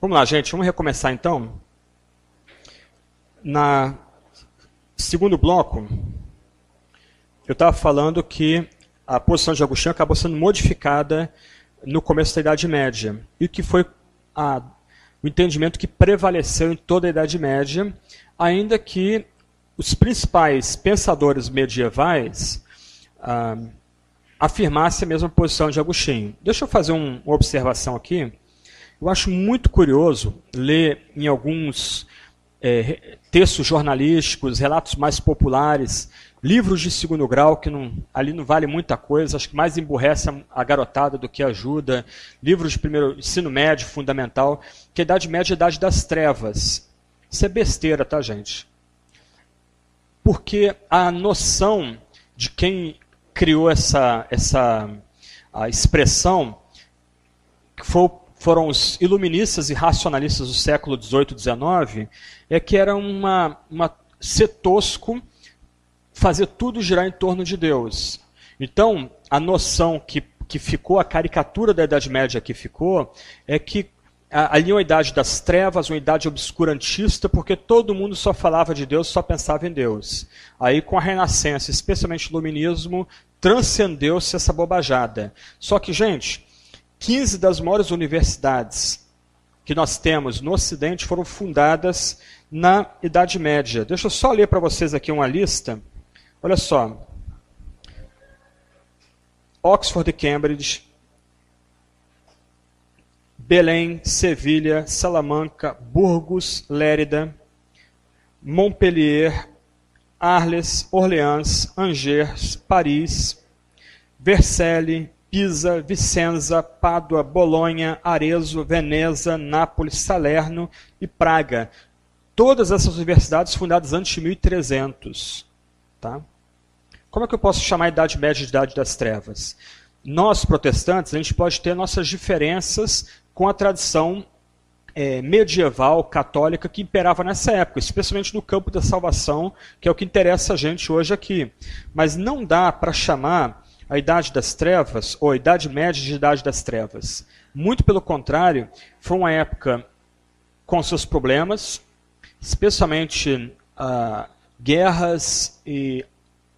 Vamos lá, gente, vamos recomeçar então. Na segundo bloco, eu estava falando que a posição de Agostinho acabou sendo modificada no começo da Idade Média e que foi a, o entendimento que prevaleceu em toda a Idade Média, ainda que os principais pensadores medievais ah, afirmassem a mesma posição de Agostinho. Deixa eu fazer um, uma observação aqui eu acho muito curioso ler em alguns é, textos jornalísticos, relatos mais populares, livros de segundo grau, que não, ali não vale muita coisa, acho que mais emburrece a, garotada do que ajuda, livros de primeiro ensino médio, fundamental, que a Idade Média é a Idade das Trevas. Isso é besteira, tá, gente? Porque a noção de quem criou essa, essa a expressão que foi o foram os iluministas e racionalistas do século XVIII e XIX, é que era uma, uma ser tosco fazer tudo girar em torno de Deus. Então, a noção que, que ficou, a caricatura da Idade Média que ficou, é que ali é uma idade das trevas, uma idade obscurantista, porque todo mundo só falava de Deus, só pensava em Deus. Aí, com a Renascença, especialmente o Iluminismo, transcendeu-se essa bobajada. Só que, gente, 15 das maiores universidades que nós temos no Ocidente foram fundadas na Idade Média. Deixa eu só ler para vocês aqui uma lista. Olha só. Oxford e Cambridge, Belém, Sevilha, Salamanca, Burgos, Lérida, Montpellier, Arles, Orleans, Angers, Paris, Vercelli, Pisa, Vicenza, Pádua, Bolonha, Arezzo, Veneza, Nápoles, Salerno e Praga. Todas essas universidades fundadas antes de 1300. Tá? Como é que eu posso chamar a Idade Média de Idade das Trevas? Nós, protestantes, a gente pode ter nossas diferenças com a tradição é, medieval, católica, que imperava nessa época, especialmente no campo da salvação, que é o que interessa a gente hoje aqui. Mas não dá para chamar a Idade das Trevas, ou a Idade Média de Idade das Trevas. Muito pelo contrário, foi uma época com seus problemas, especialmente uh, guerras e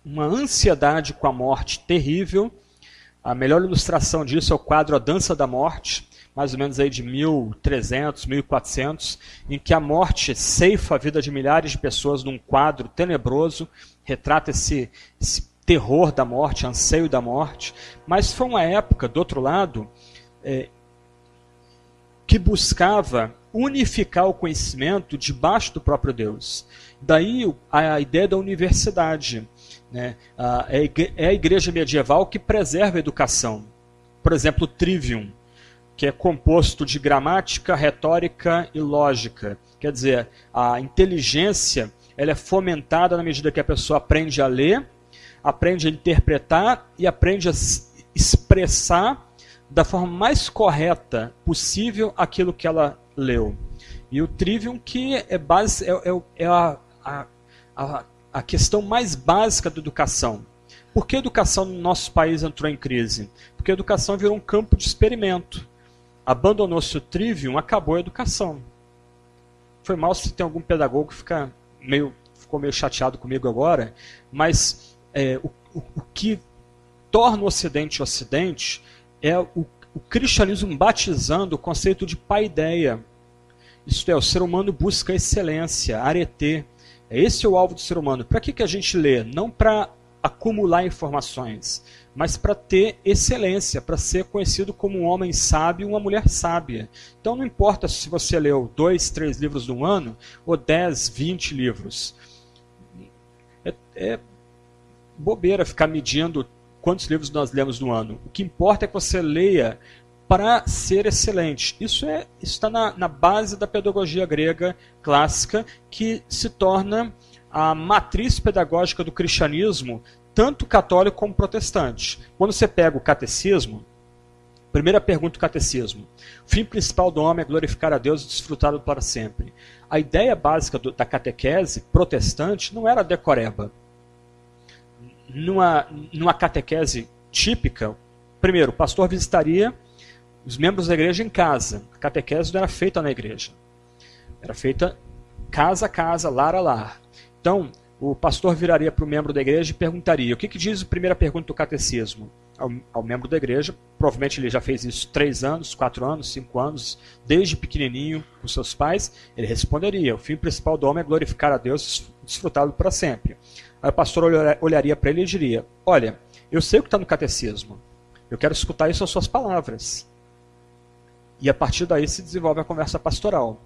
uma ansiedade com a morte terrível. A melhor ilustração disso é o quadro A Dança da Morte, mais ou menos aí de 1300, 1400, em que a morte ceifa a vida de milhares de pessoas num quadro tenebroso, retrata esse, esse terror da morte, anseio da morte, mas foi uma época, do outro lado, é, que buscava unificar o conhecimento debaixo do próprio Deus. Daí a ideia da universidade. Né? É, é a igreja medieval que preserva a educação. Por exemplo, o trivium, que é composto de gramática, retórica e lógica. Quer dizer, a inteligência ela é fomentada na medida que a pessoa aprende a ler aprende a interpretar e aprende a expressar da forma mais correta possível aquilo que ela leu. E o trivium que é, base, é, é, é a, a, a, questão mais básica da educação. Por que a educação no nosso país entrou em crise? Porque a educação virou um campo de experimento. Abandonou-se o trivium, acabou a educação. Foi mal se tem algum pedagogo que fica meio, ficou meio chateado comigo agora, mas é, o, o, o, que torna o Ocidente Ocidente é o, o cristianismo batizando o conceito de paideia. Isto é, o ser humano busca excelência, arete. É esse é o alvo do ser humano. Para que, que a gente lê? Não para acumular informações, mas para ter excelência, para ser conhecido como um homem sábio, uma mulher sábia. Então não importa se você leu dois, três livros no ano ou dez, vinte livros. É, é, bobeira ficar medindo quantos livros nós lemos no ano. O que importa é que você leia para ser excelente. Isso é está na, na base da pedagogia grega clássica, que se torna a matriz pedagógica do cristianismo, tanto católico como protestante. Quando você pega o catecismo, primeira pergunta do catecismo: o fim principal do homem é glorificar a Deus e desfrutá-lo para sempre. A ideia básica do, da catequese protestante não era decoreba numa, numa catequese típica, primeiro, o pastor visitaria os membros da igreja em casa. A catequese não era feita na igreja. Era feita casa a casa, lar a lar. Então, o pastor viraria para o membro da igreja e perguntaria: o que, que diz a primeira pergunta do catecismo? Ao, ao, membro da igreja, provavelmente ele já fez isso três anos, quatro anos, cinco anos, desde pequenininho com seus pais, ele responderia: o fim principal do homem é glorificar a Deus e desfrutá-lo para sempre. Aí o pastor olharia para ele e diria: Olha, eu sei o que está no catecismo, eu quero escutar isso às suas palavras. E a partir daí se desenvolve a conversa pastoral.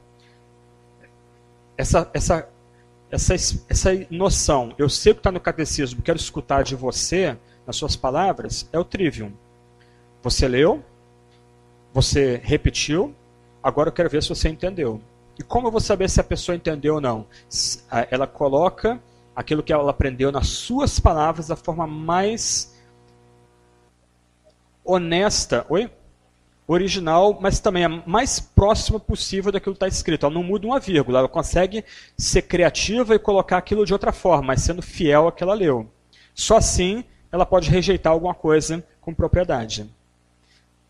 Essa, essa essa, essa noção, eu sei o que está no catecismo, quero escutar de você, nas suas palavras, é o trivium. Você leu, você repetiu, agora eu quero ver se você entendeu. E como eu vou saber se a pessoa entendeu ou não? Ela coloca aquilo que ela aprendeu nas suas palavras da forma mais honesta. Oi? original, mas também a mais próxima possível daquilo que está escrito. Ela não muda uma vírgula, ela consegue ser criativa e colocar aquilo de outra forma, mas sendo fiel ao que ela leu. Só assim ela pode rejeitar alguma coisa com propriedade.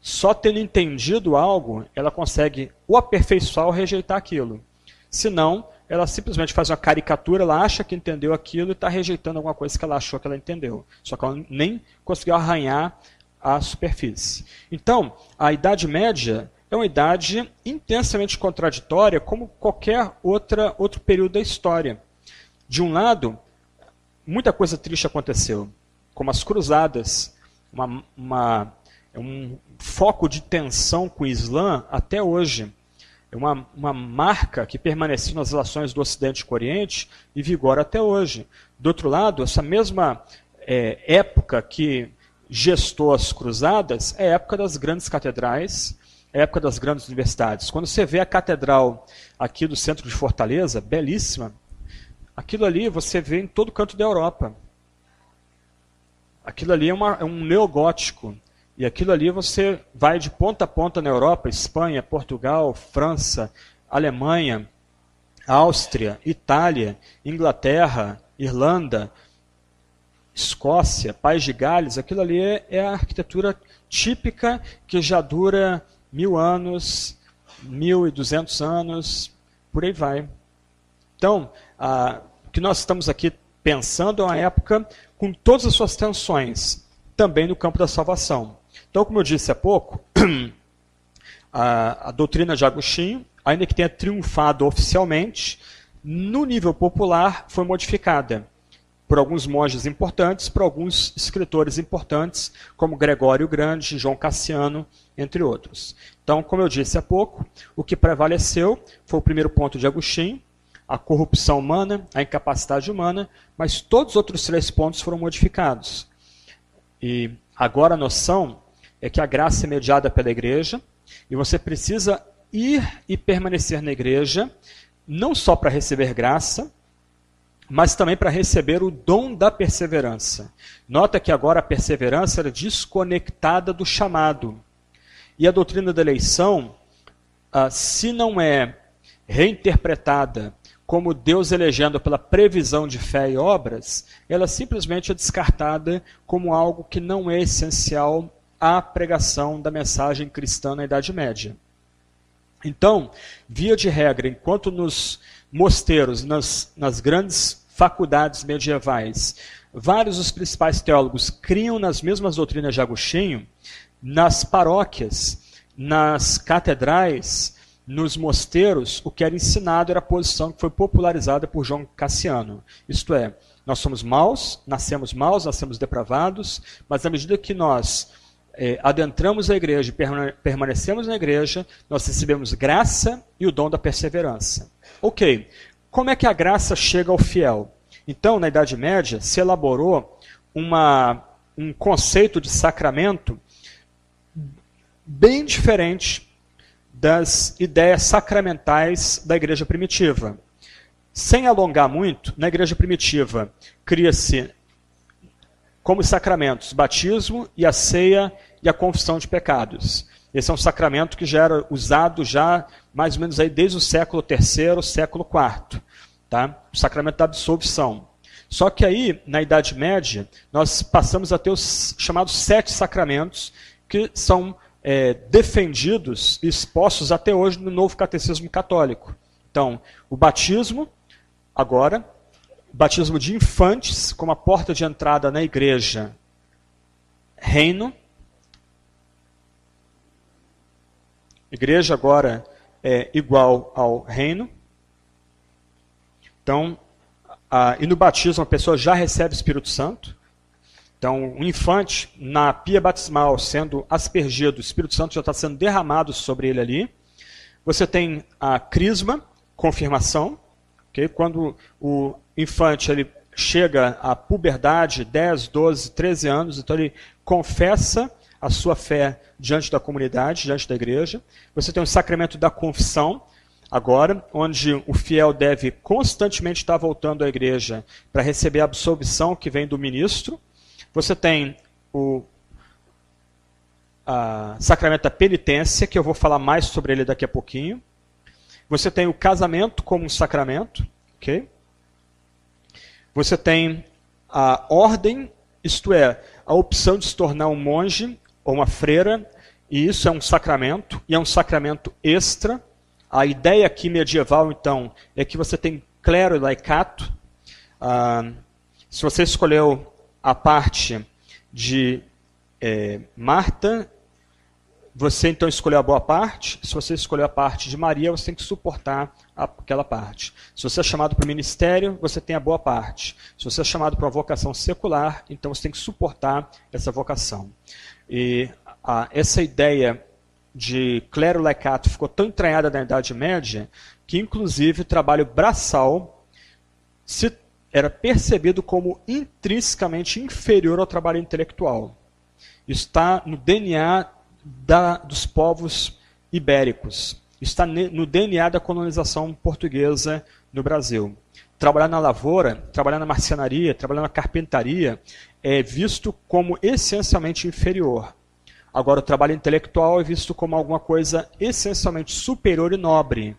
Só tendo entendido algo, ela consegue ou aperfeiçoar ou rejeitar aquilo. Senão, ela simplesmente faz uma caricatura, ela acha que entendeu aquilo e está rejeitando alguma coisa que ela achou que ela entendeu. Só que ela nem conseguiu arranhar à superfície. Então, a Idade Média é uma idade intensamente contraditória, como qualquer outra, outro período da história. De um lado, muita coisa triste aconteceu, como as cruzadas, uma, uma, um foco de tensão com o Islã até hoje. É uma, uma marca que permaneceu nas relações do Ocidente com o Oriente e vigora até hoje. Do outro lado, essa mesma é, época que gestou as cruzadas é a época das grandes catedrais, é a época das grandes universidades. Quando você vê a catedral aqui do centro de Fortaleza, belíssima, aquilo ali você vê em todo canto da Europa. Aquilo ali é, uma, é um neogótico. E aquilo ali você vai de ponta a ponta na Europa, Espanha, Portugal, França, Alemanha, Áustria, Itália, Inglaterra, Irlanda, Escócia, País de Gales, aquilo ali é, é a arquitetura típica que já dura mil anos, mil e duzentos anos, por aí vai. Então, a, o que nós estamos aqui pensando é uma época com todas as suas tensões, também no campo da salvação. Então, como eu disse há pouco, a, a doutrina de Agostinho, ainda que tenha triunfado oficialmente, no nível popular foi modificada por alguns monges importantes, por alguns escritores importantes, como Gregório Grande, João Cassiano, entre outros. Então, como eu disse há pouco, o que prevaleceu foi o primeiro ponto de Agostinho, a corrupção humana, a incapacidade humana, mas todos os outros três pontos foram modificados. E agora a noção é que a graça é mediada pela igreja, e você precisa ir e permanecer na igreja, não só para receber graça, mas também para receber o dom da perseverança. Nota que agora a perseverança era desconectada do chamado. E a doutrina da eleição, ah, se não é reinterpretada como Deus elegendo pela previsão de fé e obras, ela simplesmente é descartada como algo que não é essencial à pregação da mensagem cristã na Idade Média. Então, via de regra, enquanto nos mosteiros, nas, nas grandes faculdades medievais, vários dos principais teólogos criam nas mesmas doutrinas de Agostinho, nas paróquias, nas catedrais, nos mosteiros, o que era ensinado era a posição que foi popularizada por João Cassiano. Isto é, nós somos maus, nascemos maus, nascemos depravados, mas à medida que nós é, adentramos a igreja e permanecemos na igreja, nós recebemos graça e o dom da perseverança. Ok, como é que a graça chega ao fiel? Então, na Idade Média, se elaborou uma, um conceito de sacramento bem diferente das ideias sacramentais da igreja primitiva. Sem alongar muito, na igreja primitiva cria-se como sacramentos batismo e a ceia e a confissão de pecados. Esse é um sacramento que já era usado já mais ou menos aí desde o século III, século IV. Tá? O sacramento da absolvição. Só que aí, na Idade Média, nós passamos a ter os chamados sete sacramentos, que são é, defendidos e expostos até hoje no novo catecismo católico. Então, o batismo, agora, batismo de infantes como a porta de entrada na igreja, reino. Igreja agora é igual ao reino. Então, a, e no batismo a pessoa já recebe o Espírito Santo. Então, um infante, na pia batismal, sendo aspergido, o Espírito Santo já está sendo derramado sobre ele ali. Você tem a crisma, confirmação, okay? quando o infante ele chega à puberdade, 10, 12, 13 anos, então ele confessa a sua fé diante da comunidade, diante da igreja. Você tem o sacramento da confissão, agora, onde o fiel deve constantemente estar voltando à igreja para receber a absolvição que vem do ministro. Você tem o sacramento da penitência, que eu vou falar mais sobre ele daqui a pouquinho. Você tem o casamento como um sacramento, ok? Você tem a ordem, isto é, a opção de se tornar um monge ou uma freira, e isso é um sacramento, e é um sacramento extra. A ideia aqui medieval, então, é que você tem clero e laicato. Ah, se você escolheu a parte de é, Marta, você então escolheu a boa parte. Se você escolheu a parte de Maria, você tem que suportar aquela parte. Se você é chamado para o ministério, você tem a boa parte. Se você é chamado para uma vocação secular, então você tem que suportar essa vocação. E essa ideia de clero laicato ficou tão entranhada na Idade Média que, inclusive, o trabalho braçal se era percebido como intrinsecamente inferior ao trabalho intelectual. Está no DNA da, dos povos ibéricos. Está no DNA da colonização portuguesa no Brasil. Trabalhar na lavoura, trabalhar na marcenaria, trabalhar na carpintaria é visto como essencialmente inferior. Agora, o trabalho intelectual é visto como alguma coisa essencialmente superior e nobre.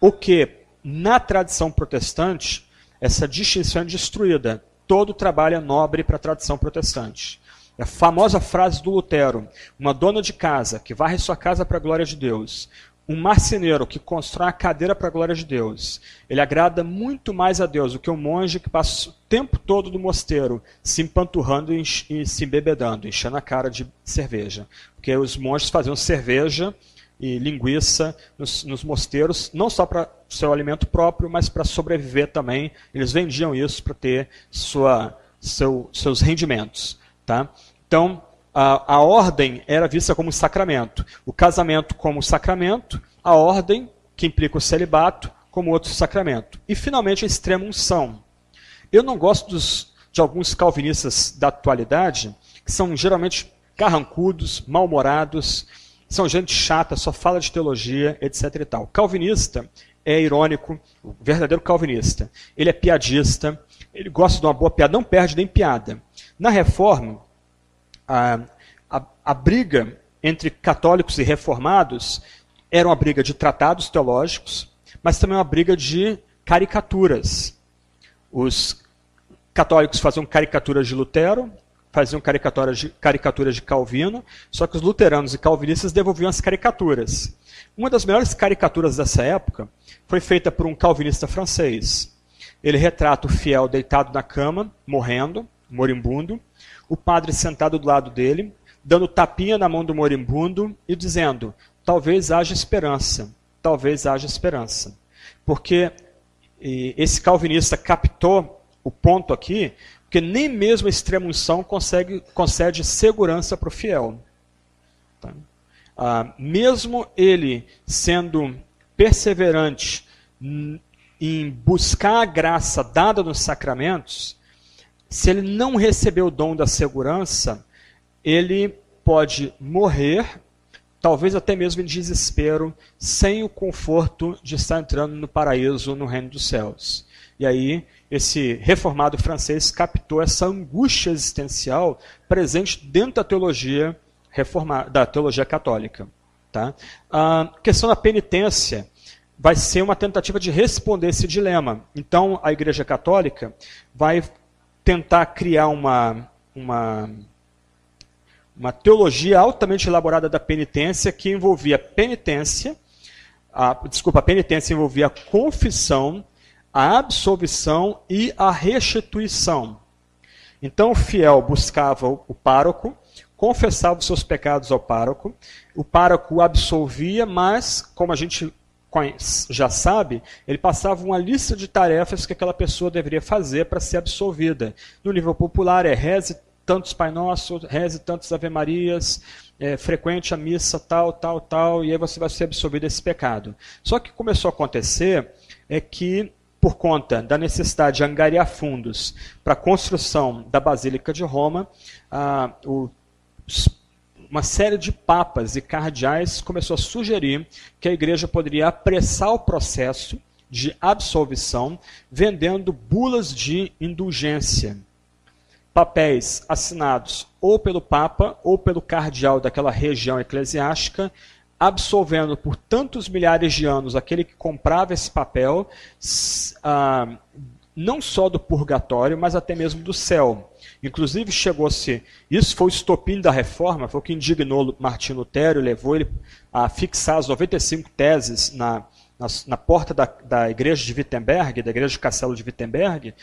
O que, na tradição protestante, essa distinção é destruída. Todo trabalho é nobre para a tradição protestante. A famosa frase do Lutero: uma dona de casa que varre sua casa para a glória de Deus, um marceneiro que constrói a cadeira para a glória de Deus, ele agrada muito mais a Deus do que um monge que passa o tempo todo no mosteiro se empanturrando e, se embebedando, enchendo a cara de cerveja. Porque os monges faziam cerveja e linguiça nos, nos mosteiros, não só para seu alimento próprio, mas para sobreviver também. Eles vendiam isso para ter sua, seu, seus rendimentos. Tá? Então, a, a ordem era vista como sacramento, o casamento como sacramento, a ordem, que implica o celibato, como outro sacramento. E, finalmente, a extrema unção. Eu não gosto dos, de alguns calvinistas da atualidade, que são geralmente carrancudos, mal-humorados, são gente chata, só fala de teologia, etc. E tal. Calvinista é irônico, o verdadeiro calvinista. Ele é piadista, ele gosta de uma boa piada, não perde nem piada. Na reforma, a, a, a briga entre católicos e reformados era uma briga de tratados teológicos, mas também uma briga de caricaturas. Os católicos faziam caricaturas de Lutero, faziam caricaturas de, caricaturas de Calvino, só que os luteranos e calvinistas devolviam as caricaturas. Uma das melhores caricaturas dessa época foi feita por um calvinista francês. Ele retrata o fiel deitado na cama, morrendo, moribundo, o padre sentado do lado dele, dando tapinha na mão do moribundo e dizendo: talvez haja esperança, talvez haja esperança. Porque esse calvinista captou o ponto aqui porque nem mesmo a extrema unção consegue, concede segurança para o fiel. Tá? Ah, mesmo ele sendo perseverante em buscar a graça dada nos sacramentos, se ele não receber o dom da segurança, ele pode morrer, talvez até mesmo em desespero, sem o conforto de estar entrando no paraíso, no reino dos céus. E aí esse reformado francês captou essa angústia existencial presente dentro da teologia reformada, da teologia católica. Tá? A questão da penitência vai ser uma tentativa de responder esse dilema. Então, a Igreja Católica vai tentar criar uma, uma, uma teologia altamente elaborada da penitência que envolvia penitência, a, desculpa, a penitência envolvia a confissão, a absolvição e a restituição. Então o fiel buscava o pároco, confessava os seus pecados ao pároco, o pároco o absolvia, mas, como a gente já sabe, ele passava uma lista de tarefas que aquela pessoa deveria fazer para ser absolvida. No nível popular é reze tantos Pai Nosso, reze tantos Ave Marias, é, frequente a missa tal, tal, tal, e aí você vai ser absolvido desse pecado. Só que começou a acontecer é que por conta da necessidade de angariar fundos para a construção da Basílica de Roma, ah, o uma série de papas e cardeais começou a sugerir que a igreja poderia apressar o processo de absolvição vendendo bulas de indulgência. Papéis assinados ou pelo Papa ou pelo cardeal daquela região eclesiástica, absolvendo por tantos milhares de anos aquele que comprava esse papel, ah, não só do purgatório, mas até mesmo do céu. Inclusive chegou-se, isso foi o estopim da reforma, foi o que indignou Martinho Lutero levou ele a fixar as 95 teses na, na, na porta da, da, igreja de Wittenberg, da igreja de Castelo de Wittenberg.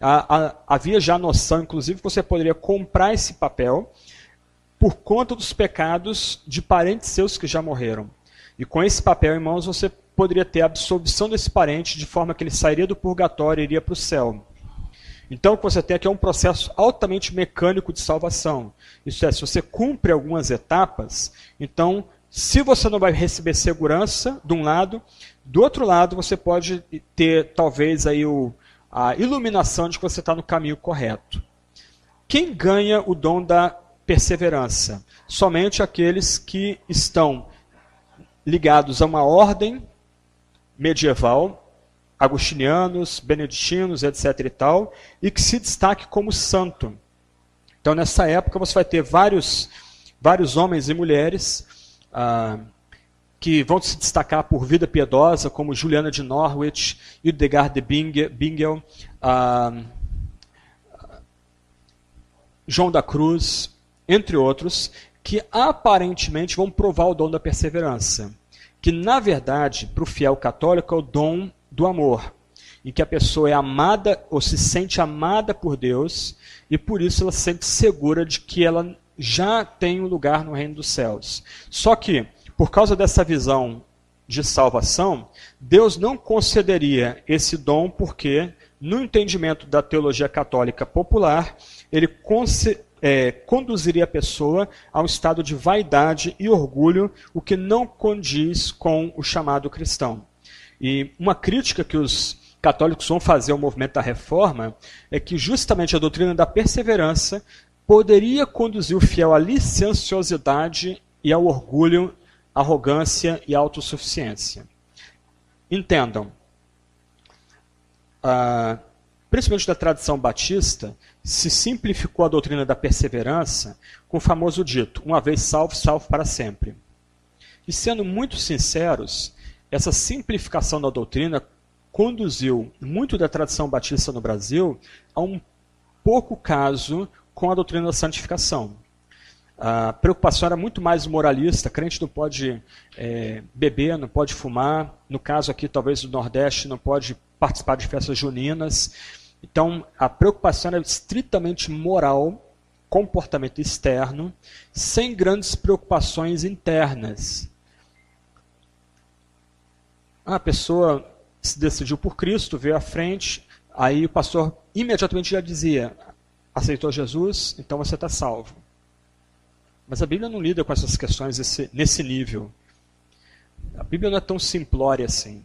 A, a, havia já a noção, inclusive, que você poderia comprar esse papel por conta dos pecados de parentes seus que já morreram. E com esse papel em mãos você poderia ter a absolvição desse parente de forma que ele sairia do purgatório e iria para o céu. Então, o que você tem aqui é um processo altamente mecânico de salvação. Isso é, se você cumpre algumas etapas, então, se você não vai receber segurança, de um lado, do outro lado, você pode ter, talvez, aí o, a iluminação de que você está no caminho correto. Quem ganha o dom da perseverança? Somente aqueles que estão ligados a uma ordem medieval agostinianos, beneditinos, etc. e tal, e que se destaque como santo. Então, nessa época, você vai ter vários, vários homens e mulheres ah, que vão se destacar por vida piedosa, como Juliana de Norwich, Hildegard de Bingel, ah, João da Cruz, entre outros, que aparentemente vão provar o dom da perseverança. Que, na verdade, para o fiel católico, é o dom do amor, em que a pessoa é amada ou se sente amada por Deus e por isso ela se sente segura de que ela já tem um lugar no reino dos céus. Só que, por causa dessa visão de salvação, Deus não concederia esse dom porque, no entendimento da teologia católica popular, ele é, conduziria a pessoa a um estado de vaidade e orgulho, o que não condiz com o chamado cristão. E uma crítica que os católicos vão fazer ao movimento da reforma é que justamente a doutrina da perseverança poderia conduzir o fiel à licenciosidade e ao orgulho, arrogância e autossuficiência. Entendam, ah, principalmente da tradição batista, se simplificou a doutrina da perseverança com o famoso dito: uma vez salvo, salvo para sempre. E sendo muito sinceros, essa simplificação da doutrina conduziu muito da tradição batista no Brasil a um pouco caso com a doutrina da santificação. A preocupação era muito mais moralista, crente não pode é, beber, não pode fumar, no caso aqui talvez do Nordeste não pode participar de festas juninas. Então a preocupação era estritamente moral, comportamento externo, sem grandes preocupações internas. A pessoa se decidiu por Cristo, veio à frente, aí o pastor imediatamente já dizia: aceitou Jesus, então você está salvo. Mas a Bíblia não lida com essas questões esse, nesse nível. A Bíblia não é tão simplória assim.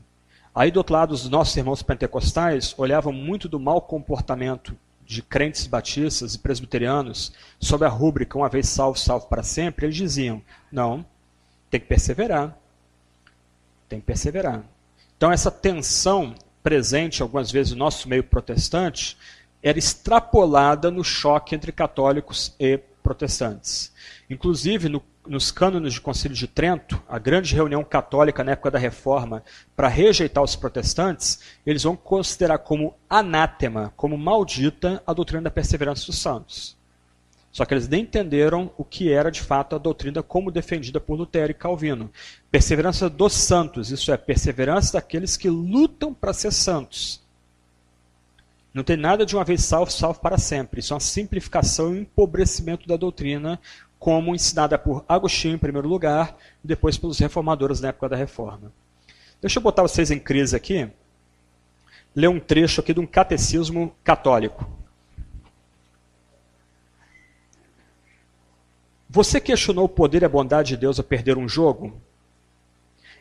Aí do outro lado, os nossos irmãos pentecostais olhavam muito do mau comportamento de crentes batistas e presbiterianos sob a rúbrica uma vez salvo, salvo para sempre. Eles diziam: não, tem que perseverar. Tem que perseverar. Então, essa tensão presente algumas vezes no nosso meio protestante era extrapolada no choque entre católicos e protestantes. Inclusive, no, nos cânones de Concílio de Trento, a grande reunião católica na época da Reforma, para rejeitar os protestantes, eles vão considerar como anátema, como maldita, a doutrina da perseverança dos santos. Só que eles nem entenderam o que era de fato a doutrina como defendida por Lutero e Calvino. Perseverança dos santos, isso é, perseverança daqueles que lutam para ser santos. Não tem nada de uma vez salvo, salvo para sempre. Isso é uma simplificação e um empobrecimento da doutrina, como ensinada por Agostinho em primeiro lugar, e depois pelos reformadores na época da Reforma. Deixa eu botar vocês em crise aqui. Ler um trecho aqui de um catecismo católico. Você questionou o poder e a bondade de Deus a perder um jogo?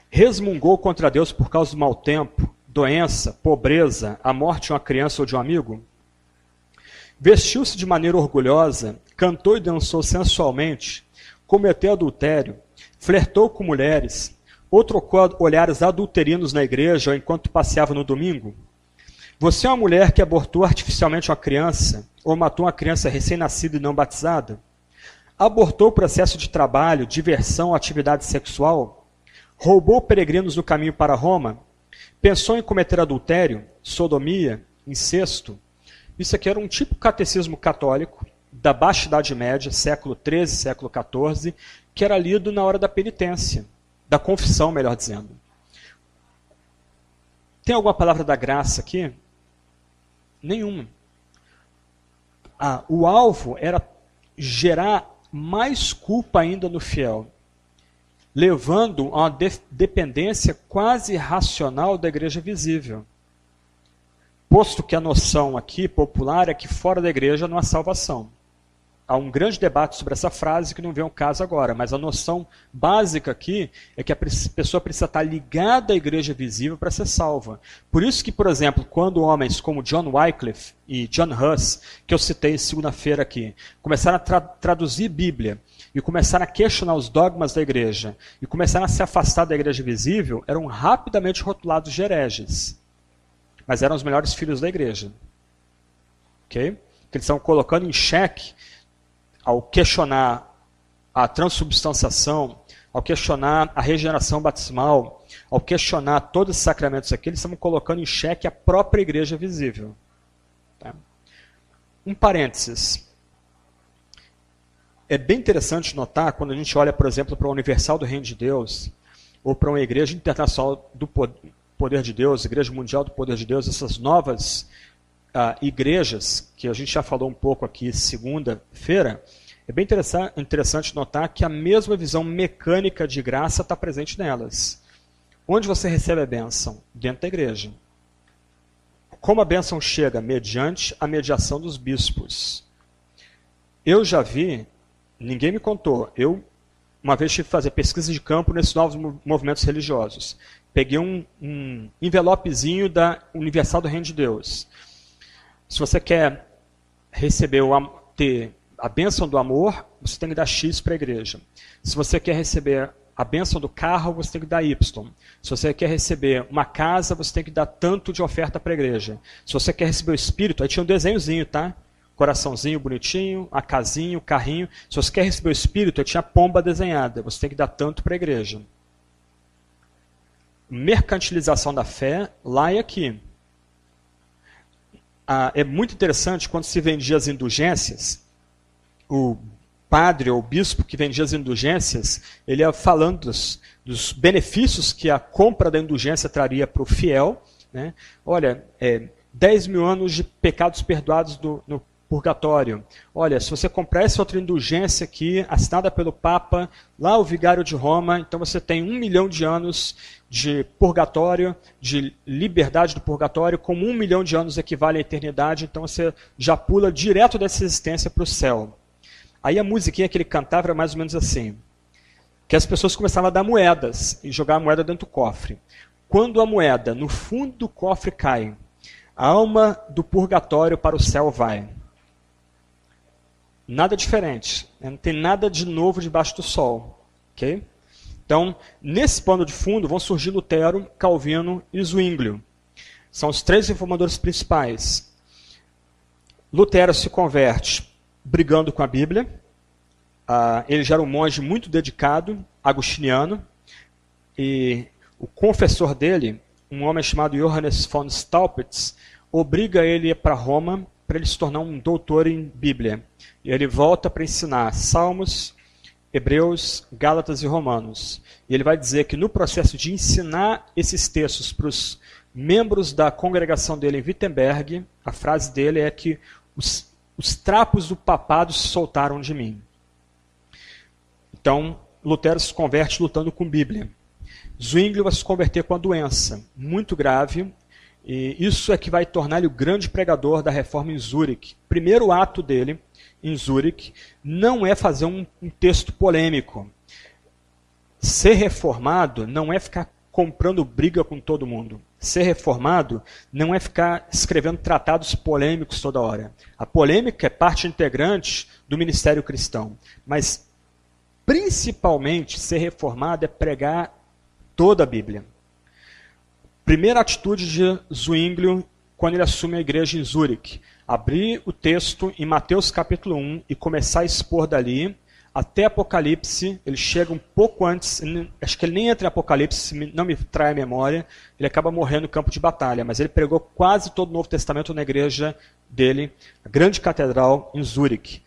Resmungou contra Deus por causa do mau tempo, doença, pobreza, a morte de uma criança ou de um amigo? Vestiu-se de maneira orgulhosa, cantou e dançou sensualmente, cometeu adultério, flertou com mulheres, ou trocou olhares adulterinos na igreja enquanto passeava no domingo? Você é uma mulher que abortou artificialmente uma criança, ou matou uma criança recém-nascida e não batizada? Abortou o processo de trabalho, diversão, atividade sexual? Roubou peregrinos no caminho para Roma? Pensou em cometer adultério, sodomia, incesto? Isso aqui era um tipo catecismo católico da Baixa Idade Média, século XIII, século XIV, que era lido na hora da penitência, da confissão, melhor dizendo. Tem alguma palavra da graça aqui? Nenhuma. Ah, o alvo era gerar mais culpa ainda no fiel levando a uma de dependência quase racional da igreja visível. Posto que a noção aqui popular é que fora da igreja não há salvação. Há um grande debate sobre essa frase que não vem ao caso agora, mas a noção básica aqui é que a pessoa precisa estar ligada à igreja visível para ser salva. Por isso que, por exemplo, quando homens como John Wycliffe e John Huss, que eu citei segunda-feira aqui, começaram a tra traduzir Bíblia e começaram a questionar os dogmas da igreja e começaram a se afastar da igreja visível, eram rapidamente rotulados de hereges. Mas eram os melhores filhos da igreja. Ok? Que eles estão colocando em xeque ao questionar a transubstanciação, ao questionar a regeneração batismal, ao questionar todos os sacramentos aqui, eles estão colocando em xeque a própria igreja visível. Tá? Um parênteses. É bem interessante notar, quando a gente olha, por exemplo, para a Universal do Reino de Deus, ou para uma Igreja Internacional do Poder de Deus, Igreja Mundial do Poder de Deus, essas novas uh, igrejas, que a gente já falou um pouco aqui segunda-feira, é bem interessante notar que a mesma visão mecânica de graça está presente nelas. Onde você recebe a bênção? Dentro da igreja. Como a bênção chega? Mediante a mediação dos bispos. Eu já vi Ninguém me contou. Eu, uma vez, tive que fazer pesquisa de campo nesses novos movimentos religiosos. Peguei um, um envelopezinho da Universal do Reino de Deus. Se você quer receber o, ter a bênção do amor, você tem que dar X para a igreja. Se você quer receber a bênção do carro, você tem que dar Y. Se você quer receber uma casa, você tem que dar tanto de oferta para a igreja. Se você quer receber o Espírito, aí tinha um desenhozinho, tá? coraçãozinho bonitinho, a casinha, o carrinho. Se você quer receber o Espírito, eu tinha pomba desenhada. Você tem que dar tanto para a igreja. Mercantilização da fé, lá e aqui. Ah, é muito interessante quando se vendia as indulgências, o padre ou o bispo que vendia as indulgências, ele ia falando dos, dos benefícios que a compra da indulgência traria para o fiel. Né? Olha, é, 10 mil anos de pecados perdoados do, no purgatório. Olha, se você comprar essa outra indulgência aqui, assinada pelo Papa, lá o vigário de Roma, então você tem um milhão de anos de purgatório, de liberdade do purgatório, como um milhão de anos equivale à eternidade, então você já pula direto dessa existência para o céu. Aí a musiquinha que ele cantava era mais ou menos assim, que as pessoas começavam a dar moedas e jogar a moeda dentro do cofre. Quando a moeda no fundo do cofre cai, a alma do purgatório para o céu vai. Nada diferente. Né? Não tem nada de novo debaixo do sol. Okay? Então, nesse pano de fundo vão surgir Lutero, Calvino e Zwinglio. São os três reformadores principais. Lutero se converte brigando com a Bíblia. Uh, ele já era um monge muito dedicado, agustiniano. E o confessor dele, um homem chamado Johannes von Staupitz, obriga ele para Roma para ele se tornar um doutor em Bíblia. E ele volta para ensinar Salmos, Hebreus, Gálatas e Romanos. E ele vai dizer que no processo de ensinar esses textos para os membros da congregação dele em Wittenberg, a frase dele é que os, os trapos do papado se soltaram de mim. Então, Lutero se converte lutando com Bíblia. Zwingli vai se converter com a doença, muito grave, e isso é que vai tornar ele o grande pregador da reforma em Zurich. Primeiro ato dele em Zurich não é fazer um, um texto polêmico. Ser reformado não é ficar comprando briga com todo mundo. Ser reformado não é ficar escrevendo tratados polêmicos toda hora. A polêmica é parte integrante do ministério cristão. Mas, principalmente, ser reformado é pregar toda a Bíblia. Primeira atitude de Zwinglio quando ele assume a igreja em Zurich. Abrir o texto em Mateus capítulo 1 e começar a expor dali até Apocalipse. Ele chega um pouco antes, acho que ele nem entra em Apocalipse, não me trai a memória. Ele acaba morrendo no campo de batalha, mas ele pregou quase todo o Novo Testamento na igreja dele, a grande catedral em Zurich.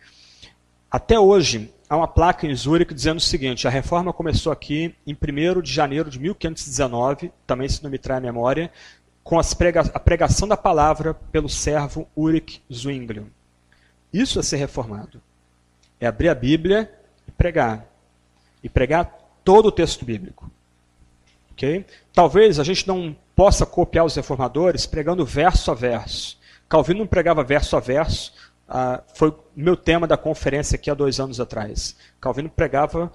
Até hoje, há uma placa em Zurich dizendo o seguinte: a reforma começou aqui em 1 de janeiro de 1519, também se não me trai a memória, com prega a pregação da palavra pelo servo Ulrich Zwingli. Isso é ser reformado. É abrir a Bíblia e pregar. E pregar todo o texto bíblico. Okay? Talvez a gente não possa copiar os reformadores pregando verso a verso. Calvino não pregava verso a verso, ah, foi meu tema da conferência aqui há dois anos atrás. Calvino pregava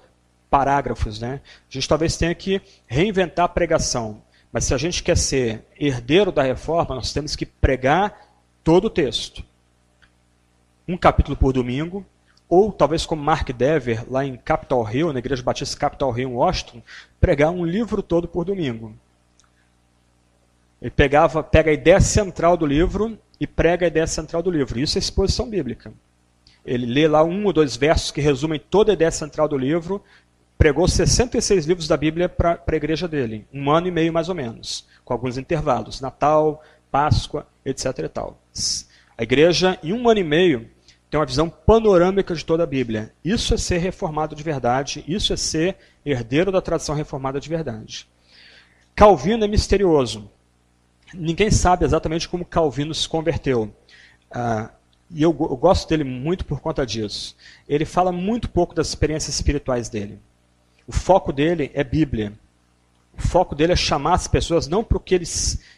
parágrafos. Né? A gente talvez tenha que reinventar a pregação. Mas se a gente quer ser herdeiro da reforma, nós temos que pregar todo o texto. Um capítulo por domingo, ou talvez como Mark Dever, lá em Capitol Hill, na Igreja Batista Capitol Hill em Washington, pregar um livro todo por domingo. Ele pegava, pega a ideia central do livro e prega a ideia central do livro. Isso é exposição bíblica. Ele lê lá um ou dois versos que resumem toda a ideia central do livro pregou 66 livros da Bíblia para a igreja dele, um ano e meio mais ou menos, com alguns intervalos, Natal, Páscoa, etc. E tal. A igreja, em um ano e meio, tem uma visão panorâmica de toda a Bíblia. Isso é ser reformado de verdade, isso é ser herdeiro da tradição reformada de verdade. Calvino é misterioso. Ninguém sabe exatamente como Calvino se converteu. Ah, e eu, eu gosto dele muito por conta disso. Ele fala muito pouco das experiências espirituais dele. O foco dele é Bíblia. O foco dele é chamar as pessoas não para o que ele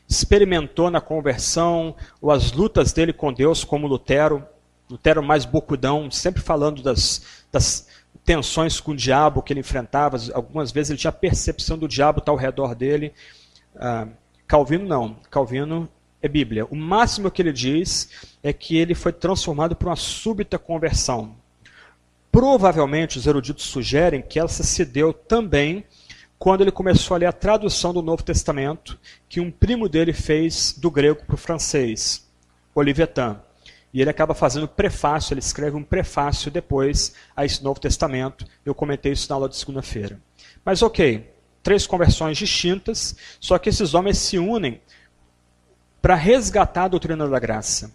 experimentou na conversão, ou as lutas dele com Deus, como Lutero. Lutero mais bocudão, sempre falando das, das tensões com o diabo que ele enfrentava. Algumas vezes ele tinha percepção do diabo estar ao redor dele. Ah, Calvino não. Calvino é Bíblia. O máximo que ele diz é que ele foi transformado por uma súbita conversão. Provavelmente os eruditos sugerem que ela se deu também quando ele começou a ler a tradução do Novo Testamento que um primo dele fez do grego para o francês, Olivetan. E ele acaba fazendo prefácio, ele escreve um prefácio depois a esse Novo Testamento. Eu comentei isso na aula de segunda-feira. Mas ok, três conversões distintas, só que esses homens se unem para resgatar a doutrina da graça.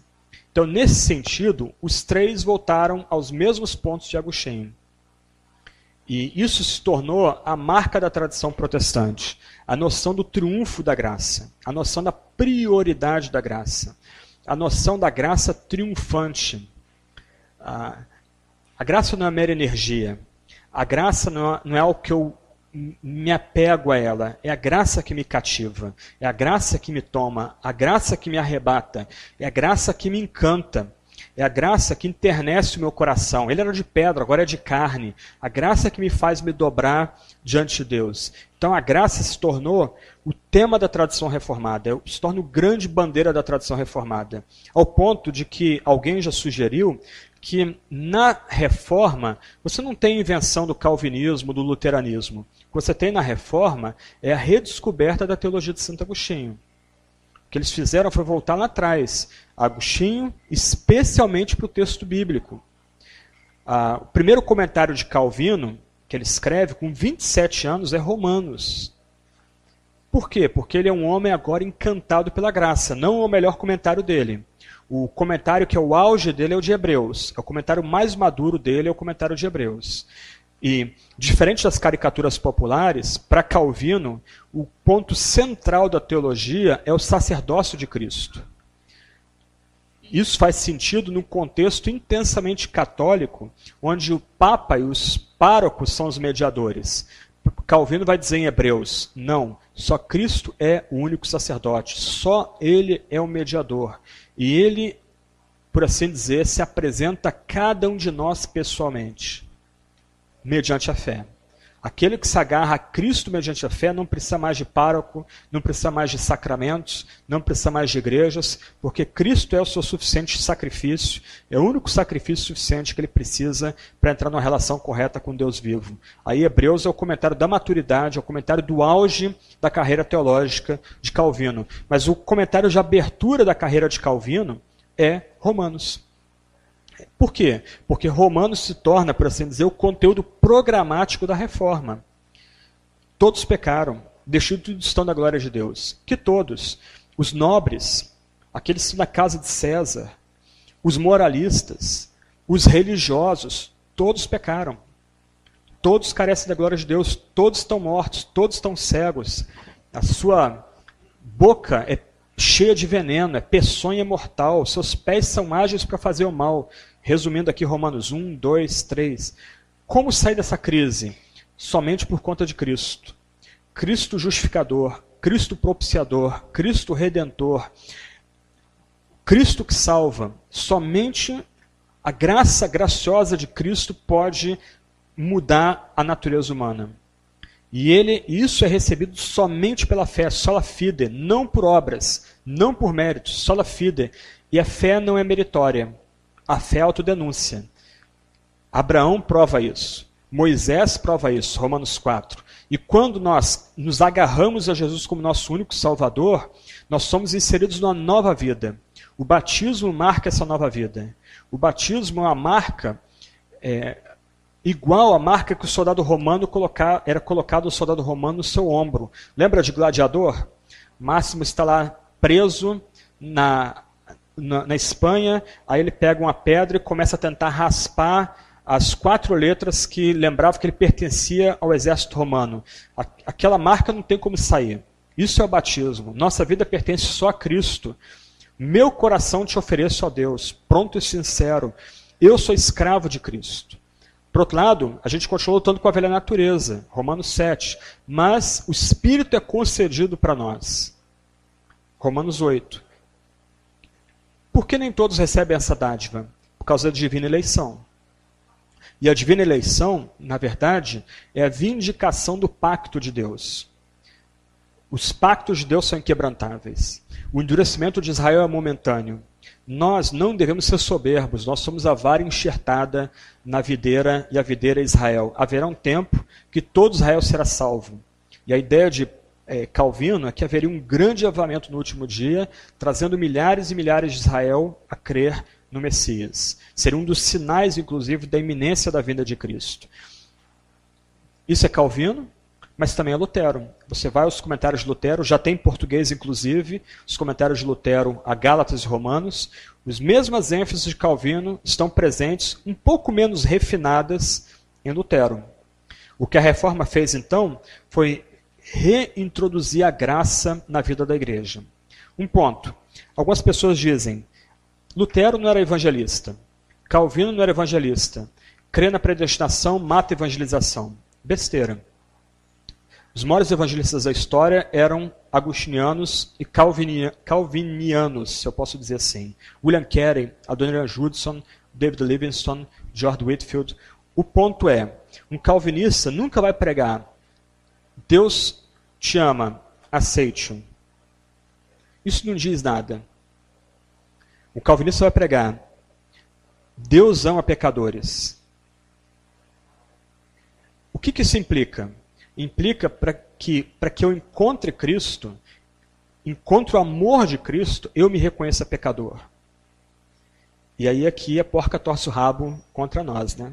Então, nesse sentido, os três voltaram aos mesmos pontos de Agostinho. E isso se tornou a marca da tradição protestante, a noção do triunfo da graça, a noção da prioridade da graça, a noção da graça triunfante. A, a graça não é mera energia, a graça não é, não é algo que eu me apego a ela. É a graça que me cativa, é a graça que me toma, a graça que me arrebata, é a graça que me encanta. É a graça que internece o meu coração. Ele era de pedra, agora é de carne. A graça que me faz me dobrar diante de Deus. Então a graça se tornou o tema da tradição reformada, se torna o grande bandeira da tradição reformada. Ao ponto de que alguém já sugeriu que na reforma você não tem invenção do calvinismo, do luteranismo. Que você tem na reforma é a redescoberta da teologia de Santo Agostinho. O que eles fizeram foi voltar lá atrás, Agostinho, especialmente para o texto bíblico. Ah, o primeiro comentário de Calvino, que ele escreve com 27 anos, é Romanos. Por quê? Porque ele é um homem agora encantado pela graça, não é o melhor comentário dele. O comentário que é o auge dele é o de Hebreus. É o comentário mais maduro dele é o comentário de Hebreus. E, diferente das caricaturas populares, para Calvino, o ponto central da teologia é o sacerdócio de Cristo. Isso faz sentido no contexto intensamente católico, onde o Papa e os párocos são os mediadores. Calvino vai dizer em Hebreus: não, só Cristo é o único sacerdote, só Ele é o mediador. E Ele, por assim dizer, se apresenta a cada um de nós pessoalmente mediante a fé. Aquele que se agarra a Cristo mediante a fé não precisa mais de pároco, não precisa mais de sacramentos, não precisa mais de igrejas, porque Cristo é o seu suficiente sacrifício, é o único sacrifício suficiente que ele precisa para entrar numa relação correta com Deus vivo. Aí Hebreus é o comentário da maturidade, é o comentário do auge da carreira teológica de Calvino. Mas o comentário de abertura da carreira de Calvino é Romanos. Por quê? Porque Romanos se torna, por assim dizer, o conteúdo programático da reforma. Todos pecaram, destituídos estão da glória de Deus. Que todos. Os nobres, aqueles da casa de César, os moralistas, os religiosos, todos pecaram. Todos carecem da glória de Deus, todos estão mortos, todos estão cegos. A sua boca é cheia de veneno, é peçonha mortal, seus pés são ágeis para fazer o mal. Resumindo aqui Romanos 1, 2, 3. Como sair dessa crise? Somente por conta de Cristo. Cristo justificador, Cristo propiciador, Cristo redentor, Cristo que salva. Somente a graça graciosa de Cristo pode mudar a natureza humana. E ele, isso é recebido somente pela fé, sola fide, não por obras, não por méritos, sola fide. E a fé não é meritória. A fé é autodenúncia. Abraão prova isso. Moisés prova isso, Romanos 4. E quando nós nos agarramos a Jesus como nosso único Salvador, nós somos inseridos numa nova vida. O batismo marca essa nova vida. O batismo é uma marca é, igual à marca que o soldado romano colocar, era colocado o soldado romano no seu ombro. Lembra de gladiador? Máximo está lá preso na na, na Espanha, aí ele pega uma pedra e começa a tentar raspar as quatro letras que lembravam que ele pertencia ao exército romano. Aquela marca não tem como sair. Isso é o batismo. Nossa vida pertence só a Cristo. Meu coração te ofereço a Deus, pronto e sincero. Eu sou escravo de Cristo. Por outro lado, a gente continua lutando com a velha natureza, Romanos 7. Mas o Espírito é concedido para nós. Romanos 8. Por que nem todos recebem essa dádiva? Por causa da divina eleição. E a divina eleição, na verdade, é a vindicação do pacto de Deus. Os pactos de Deus são inquebrantáveis. O endurecimento de Israel é momentâneo. Nós não devemos ser soberbos, nós somos a vara enxertada na videira e a videira é Israel. Haverá um tempo que todo Israel será salvo. E a ideia de é, Calvino é que haveria um grande avamento no último dia, trazendo milhares e milhares de Israel a crer no Messias. Seria um dos sinais, inclusive, da iminência da vinda de Cristo. Isso é Calvino, mas também é Lutero. Você vai aos comentários de Lutero, já tem em português, inclusive, os comentários de Lutero a Gálatas e Romanos. As mesmas ênfases de Calvino estão presentes, um pouco menos refinadas, em Lutero. O que a reforma fez, então, foi reintroduzir a graça na vida da igreja. Um ponto. Algumas pessoas dizem: Lutero não era evangelista, Calvino não era evangelista, crê na predestinação mata a evangelização. Besteira. Os maiores evangelistas da história eram agustinianos e calvinianos, se eu posso dizer assim. William Carey, Adoniran Judson, David Livingstone, George Whitfield. O ponto é, um calvinista nunca vai pregar Deus te ama, aceite-o. Isso não diz nada. O calvinista vai pregar: Deus ama pecadores. O que, que isso implica? Implica para que, que eu encontre Cristo, encontre o amor de Cristo, eu me reconheça pecador. E aí aqui a porca torce o rabo contra nós, né?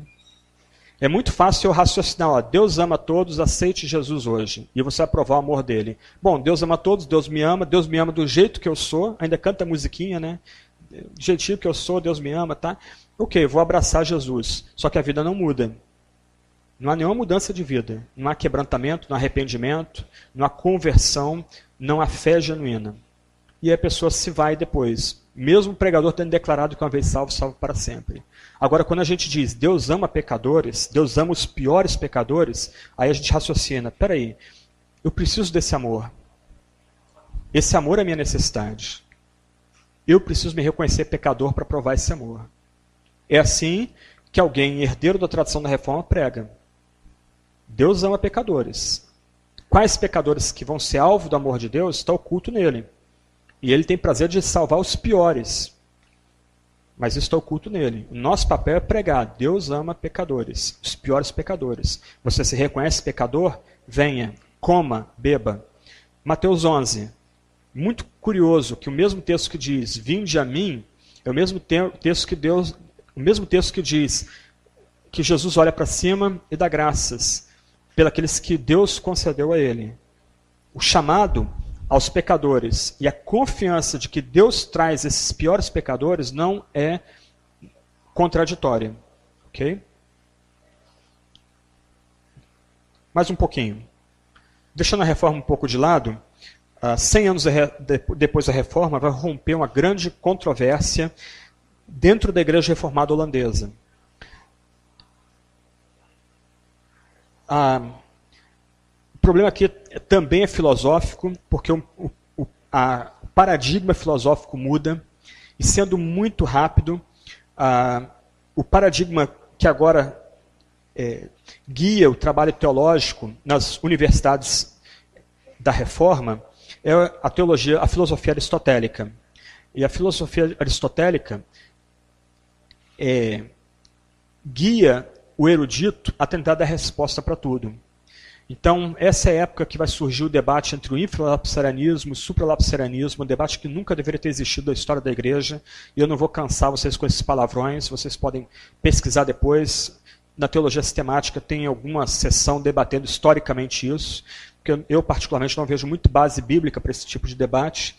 É muito fácil eu raciocinar, ó, Deus ama todos, aceite Jesus hoje. E você vai provar o amor dele. Bom, Deus ama todos, Deus me ama, Deus me ama do jeito que eu sou, ainda canta a musiquinha, né? Do jeitinho que eu sou, Deus me ama, tá? Ok, vou abraçar Jesus. Só que a vida não muda. Não há nenhuma mudança de vida. Não há quebrantamento, não há arrependimento, não há conversão, não há fé genuína. E a pessoa se vai depois. Mesmo o pregador tendo declarado que uma vez salvo, salvo para sempre. Agora, quando a gente diz Deus ama pecadores, Deus ama os piores pecadores, aí a gente raciocina: peraí, eu preciso desse amor. Esse amor é minha necessidade. Eu preciso me reconhecer pecador para provar esse amor. É assim que alguém, herdeiro da tradição da reforma, prega. Deus ama pecadores. Quais pecadores que vão ser alvo do amor de Deus está oculto nele. E ele tem prazer de salvar os piores. Mas isso está oculto nele. O nosso papel é pregar. Deus ama pecadores, os piores pecadores. Você se reconhece pecador? Venha, coma, beba. Mateus 11. Muito curioso que o mesmo texto que diz: "Vinde a mim", é o mesmo texto que Deus, o mesmo texto que diz que Jesus olha para cima e dá graças pelos que Deus concedeu a ele. O chamado aos pecadores e a confiança de que Deus traz esses piores pecadores não é contraditória. Ok? Mais um pouquinho. Deixando a reforma um pouco de lado, uh, 100 anos depois da reforma, vai romper uma grande controvérsia dentro da igreja reformada holandesa. Uh, problema aqui também é filosófico, porque o, o, a, paradigma filosófico muda, e sendo muito rápido, a, o paradigma que agora é, guia o trabalho teológico nas universidades da Reforma é a teologia, a filosofia aristotélica. E a filosofia aristotélica é, guia o erudito a tentar dar resposta para tudo. Então, essa é a época que vai surgir o debate entre o infralapsarianismo e o supralapsarianismo, um debate que nunca deveria ter existido na história da igreja, e eu não vou cansar vocês com esses palavrões, vocês podem pesquisar depois. Na teologia sistemática tem alguma sessão debatendo historicamente isso, porque eu, particularmente, não vejo muito base bíblica para esse tipo de debate.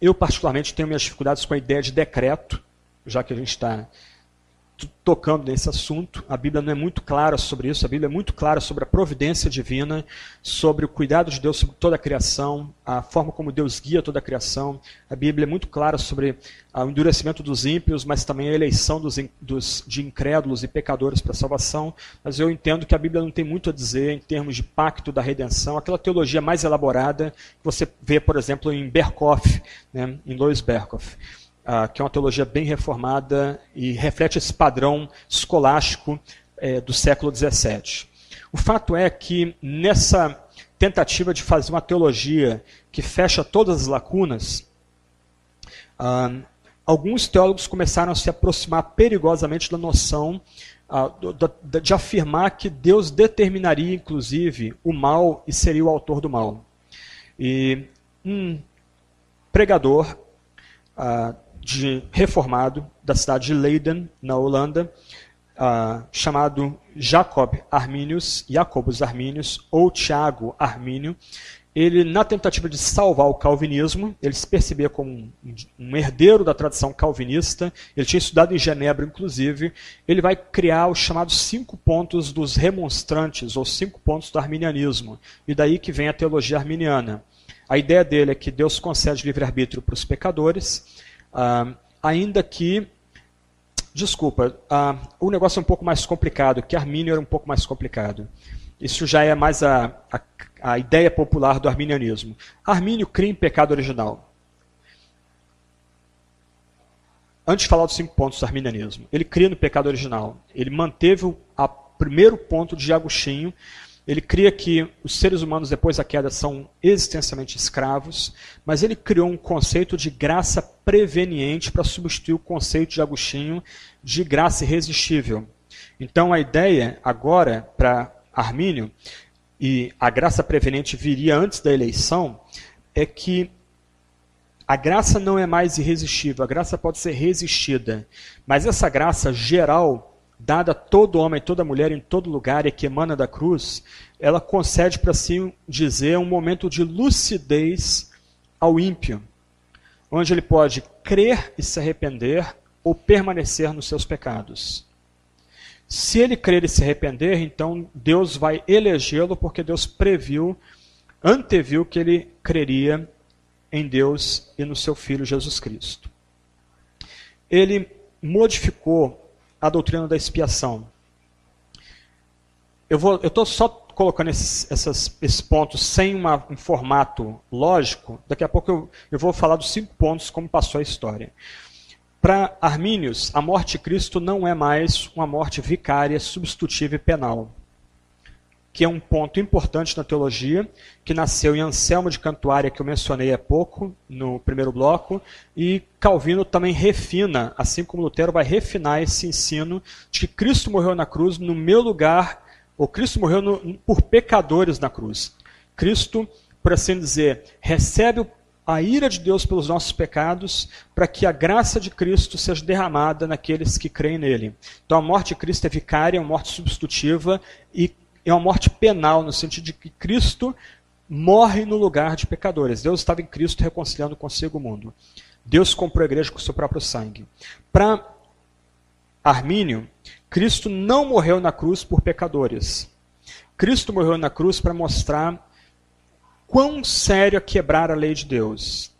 eu, particularmente, tenho minhas dificuldades com a ideia de decreto, já que a gente está tocando nesse assunto. A Bíblia não é muito clara sobre isso. A Bíblia é muito clara sobre a providência divina, sobre o cuidado de Deus sobre toda a criação, a forma como Deus guia toda a criação. A Bíblia é muito clara sobre o endurecimento dos ímpios, mas também a eleição dos, dos, de incrédulos e pecadores para a salvação. Mas eu entendo que a Bíblia não tem muito a dizer em termos de pacto da redenção, aquela teologia mais elaborada que você vê, por exemplo, em Berkhoff, né, em Lois Berkhoff uh, que é uma teologia bem reformada e reflete esse padrão escolástico eh, do século XVII. O fato é que nessa tentativa de fazer uma teologia que fecha todas as lacunas, uh, alguns teólogos começaram a se aproximar perigosamente da noção uh, de afirmar que Deus determinaria, inclusive, o mal e seria o autor do mal. E um pregador de reformado da cidade de Leiden, na Holanda, uh, chamado Jacob Arminius, Jacobus Arminius, ou Tiago Armínio. Ele, na tentativa de salvar o calvinismo, ele se percebia como um, herdeiro da tradição calvinista, ele tinha estudado em Genebra, inclusive, ele vai criar os chamados cinco pontos dos remonstrantes, ou cinco pontos do arminianismo, e daí que vem a teologia arminiana. A ideia dele é que Deus concede livre-arbítrio para os pecadores, ah, ainda que, desculpa, ah, o negócio é um pouco mais complicado, que Armínio era um pouco mais complicado. Isso já é mais a, a, a ideia popular do arminianismo. Armínio cria em pecado original. Antes de falar dos cinco pontos do arminianismo, ele cria no pecado original. Ele manteve o primeiro ponto de Agostinho, ele cria que os seres humanos, depois da queda, são existencialmente escravos, mas ele criou um conceito de graça preveniente para substituir o conceito de Agostinho de graça irresistível. Então a ideia agora para Armínio, e a graça preveniente viria antes da eleição, é que a graça não é mais irresistível, a graça pode ser resistida, mas essa graça geral dada a todo homem, toda mulher, em todo lugar e que emana da cruz, ela concede para si dizer um momento de lucidez ao ímpio, onde ele pode crer e se arrepender ou permanecer nos seus pecados. Se ele crer e se arrepender, então Deus vai elegê-lo porque Deus previu, anteviu que ele creria em Deus e no seu Filho Jesus Cristo. Ele modificou a doutrina da expiação. Eu estou só colocando esses, essas, esses pontos sem uma, um formato lógico. Daqui a pouco eu, eu vou falar dos cinco pontos como passou a história. Para Armínios, a morte de Cristo não é mais uma morte vicária, substitutiva e penal, que é um ponto importante na teologia, que nasceu em Anselmo de Cantuária, que eu mencionei há pouco, no primeiro bloco, e Calvino também refina, assim como Lutero vai refinar esse ensino de que Cristo morreu na cruz no meu lugar, ou Cristo morreu no, por pecadores na cruz. Cristo, por assim dizer, recebe a ira de Deus pelos nossos pecados, para que a graça de Cristo seja derramada naqueles que creem nele. Então a morte de Cristo é vicária, é uma morte substitutiva e é uma morte penal, no sentido de que Cristo morre no lugar de pecadores. Deus estava em Cristo reconciliando consigo o mundo. Deus comprou a igreja com seu próprio sangue. Para Armínio, Cristo não morreu na cruz por pecadores. Cristo morreu na cruz para mostrar quão sério é quebrar a lei de Deus.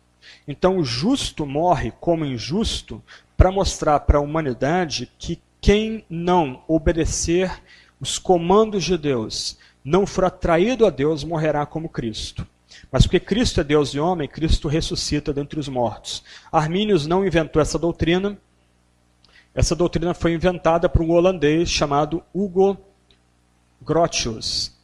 Então o justo morre como injusto para mostrar para a humanidade que quem não obedecer os comandos de Deus, não for atraído a Deus, morrerá como Cristo. Mas porque Cristo é Deus e homem, Cristo ressuscita dentre os mortos. Arminius não inventou essa doutrina. Essa doutrina foi inventada por um holandês chamado Hugo Grotius.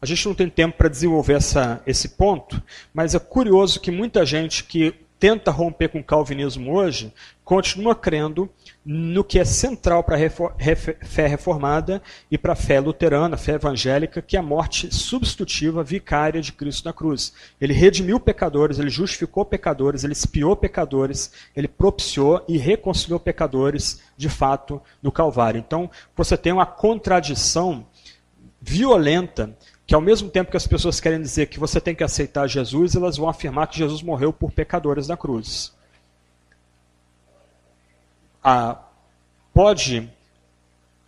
A gente não tem tempo para desenvolver essa, esse ponto, mas é curioso que muita gente que tenta romper com o calvinismo hoje continua crendo no que é central para a fé reformada e para a fé luterana, a fé evangélica, que é a morte substitutiva vicária de Cristo na cruz. Ele redimiu pecadores, ele justificou pecadores, ele espiou pecadores, ele propiciou e reconciliou pecadores de fato no Calvário. Então, você tem uma contradição violenta que ao mesmo tempo que as pessoas querem dizer que você tem que aceitar Jesus, elas vão afirmar que Jesus morreu por pecadores na cruz. Ah, pode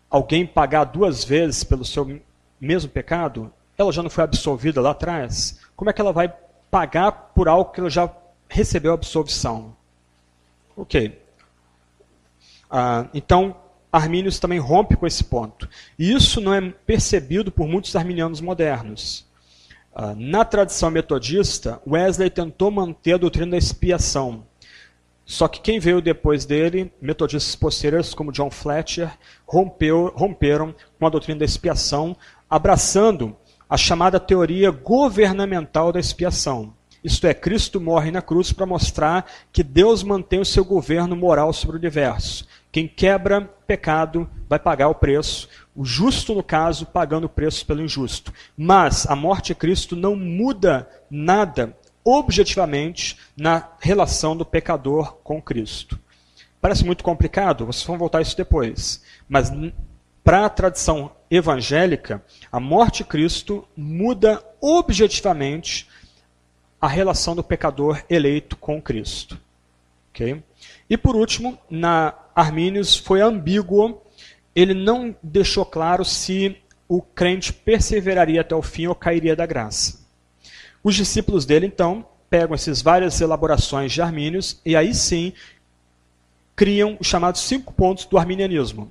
alguém pagar duas vezes pelo seu mesmo pecado? Ela já não foi absolvida lá atrás? Como é que ela vai pagar por algo que ela já recebeu absolvição? Ok. Ah, então, Armínios também rompe com esse ponto. E isso não é percebido por muitos arminianos modernos. Uh, na tradição metodista, Wesley tentou manter a doutrina da expiação. Só que quem veio depois dele, metodistas posteriores como John Fletcher, rompeu, romperam com a doutrina da expiação, abraçando a chamada teoria governamental da expiação. Isto é, Cristo morre na cruz para mostrar que Deus mantém o seu governo moral sobre o universo. Quem quebra pecado vai pagar o preço, o justo, no caso, pagando o preço pelo injusto. Mas a morte de Cristo não muda nada objetivamente na relação do pecador com Cristo. Parece muito complicado, vocês vão voltar a isso depois. Mas para a tradição evangélica, a morte de Cristo muda objetivamente a relação do pecador eleito com Cristo. Okay? E por último, na Armínios foi ambíguo, ele não deixou claro se o crente perseveraria até o fim ou cairia da graça. Os discípulos dele, então, pegam essas várias elaborações de Armínios e aí sim criam os chamados cinco pontos do arminianismo.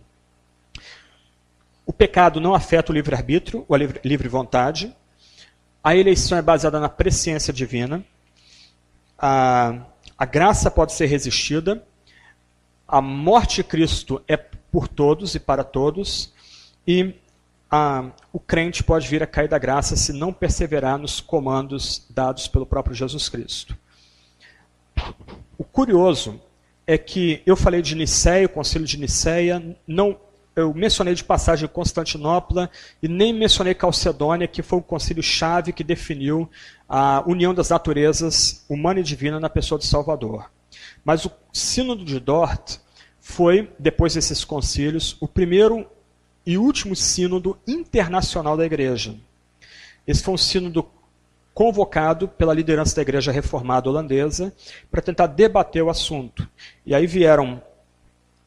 O pecado não afeta o livre-arbítrio, ou a livre vontade. A eleição é baseada na presciência divina. A, a graça pode ser resistida. A morte de Cristo é por todos e para todos. E a, o crente pode vir a cair da graça se não perseverar nos comandos dados pelo próprio Jesus Cristo. O curioso é que eu falei de Niceia, o concílio de Niceia, não eu mencionei de passagem Constantinopla e nem mencionei Calcedônia, que foi o concílio-chave que definiu a união das naturezas humana e divina na pessoa de Salvador. Mas o Sínodo de Dort foi, depois desses concílios, o primeiro e último sínodo internacional da igreja. Esse foi um sínodo convocado pela liderança da igreja reformada holandesa para tentar debater o assunto. E aí vieram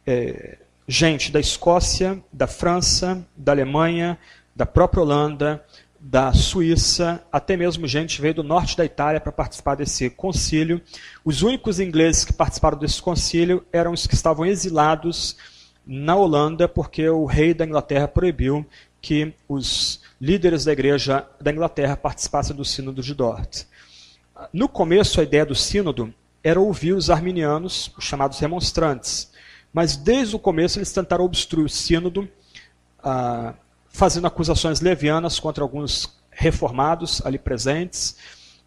é, gente da Escócia, da França, da Alemanha, da própria Holanda, da Suíça, até mesmo gente veio do norte da Itália para participar desse concílio. Os únicos ingleses que participaram desse concílio eram os que estavam exilados na Holanda, porque o rei da Inglaterra proibiu que os líderes da igreja da Inglaterra participassem do sínodo de Dort. No começo, a ideia do sínodo era ouvir os arminianos, os chamados remonstrantes, mas desde o começo eles tentaram obstruir o sínodo, ah, fazendo acusações levianas contra alguns reformados ali presentes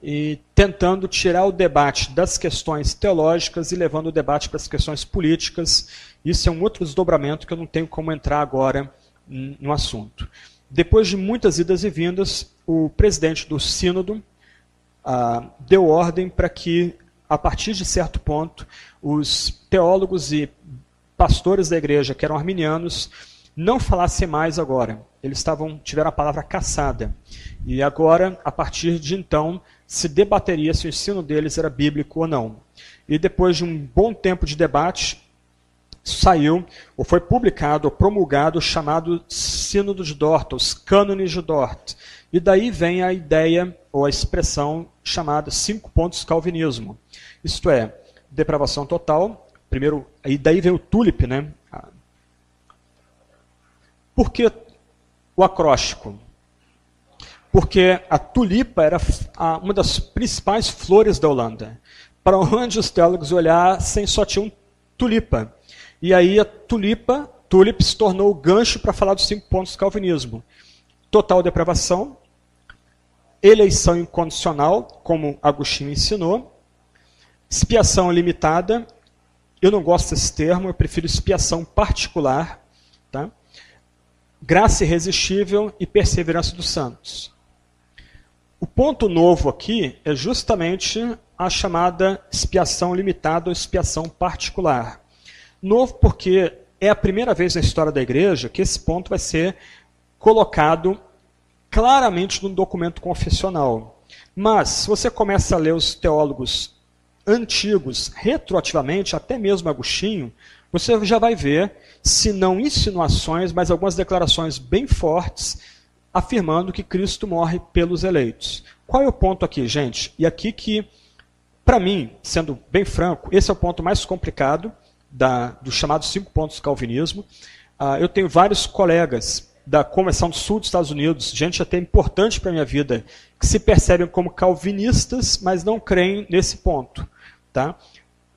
e tentando tirar o debate das questões teológicas e levando o debate para as questões políticas. Isso é um outro desdobramento que eu não tenho como entrar agora no assunto. Depois de muitas idas e vindas, o presidente do sínodo ah, deu ordem para que, a partir de certo ponto, os teólogos e pastores da igreja, que eram arminianos, não falassem mais agora. Eles estavam tiveram a palavra caçada. E agora, a partir de então, se debateria se o ensino deles era bíblico ou não. E depois de um bom tempo de debate, saiu, ou foi publicado, ou promulgado, o chamado Sínodo de Dort, os cânones de Dort. E daí vem a ideia, ou a expressão chamada cinco pontos calvinismo. Isto é, depravação total, primeiro, e daí vem o tulip, né? Por que o acróstico? Porque a tulipa era uma das principais flores da Holanda. Para onde os teólogos olhassem, só tinham tulipa. E aí a tulipa, tulip, se tornou o gancho para falar dos cinco pontos do calvinismo. Total depravação, eleição incondicional, como Agostinho ensinou, expiação limitada, eu não gosto desse termo, eu prefiro expiação particular? Graça irresistível e perseverança dos santos. O ponto novo aqui é justamente a chamada expiação limitada ou expiação particular. Novo porque é a primeira vez na história da igreja que esse ponto vai ser colocado claramente no documento confessional. Mas, se você começa a ler os teólogos antigos retroativamente, até mesmo Agostinho, você já vai ver, se não insinuações, mas algumas declarações bem fortes, afirmando que Cristo morre pelos eleitos. Qual é o ponto aqui, gente? E aqui que, para mim, sendo bem franco, esse é o ponto mais complicado da, dos chamados cinco pontos do calvinismo. Uh, eu tenho vários colegas da Convenção do Sul dos Estados Unidos, gente até importante para a minha vida, que se percebem como calvinistas, mas não creem nesse ponto. Tá?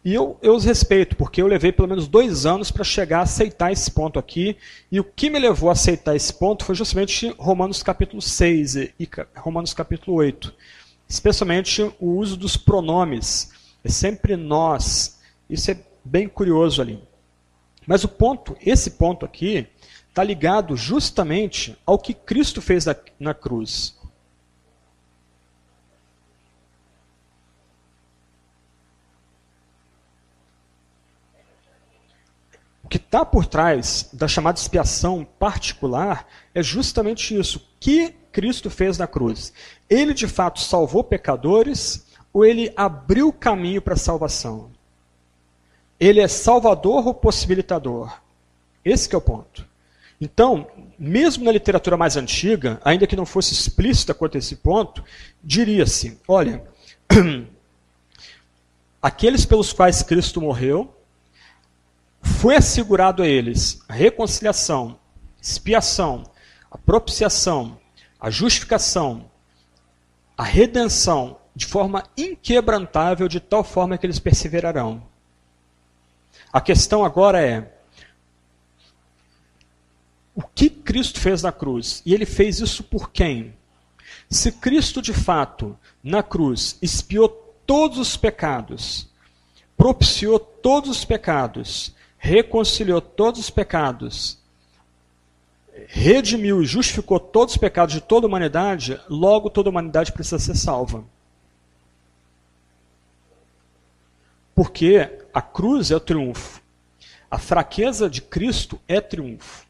E eu, eu os respeito, porque eu levei pelo menos dois anos para chegar a aceitar esse ponto aqui. E o que me levou a aceitar esse ponto foi justamente Romanos capítulo 6 e Romanos capítulo 8. Especialmente o uso dos pronomes. É sempre nós. Isso é bem curioso ali. Mas o ponto, esse ponto aqui, está ligado justamente ao que Cristo fez na, na cruz. Está por trás da chamada expiação particular é justamente isso. O que Cristo fez na cruz? Ele de fato salvou pecadores ou ele abriu caminho para a salvação? Ele é salvador ou possibilitador? Esse é o ponto. Então, mesmo na literatura mais antiga, ainda que não fosse explícita quanto a esse ponto, diria-se: olha, aqueles pelos quais Cristo morreu foi assegurado a eles a reconciliação, expiação, a propiciação, a justificação, a redenção de forma inquebrantável, de tal forma que eles perseverarão. A questão agora é: o que Cristo fez na cruz? E ele fez isso por quem? Se Cristo de fato, na cruz, expiou todos os pecados, propiciou todos os pecados, reconciliou todos os pecados, redimiu e justificou todos os pecados de toda a humanidade, logo toda a humanidade precisa ser salva. Porque a cruz é o triunfo. A fraqueza de Cristo é triunfo.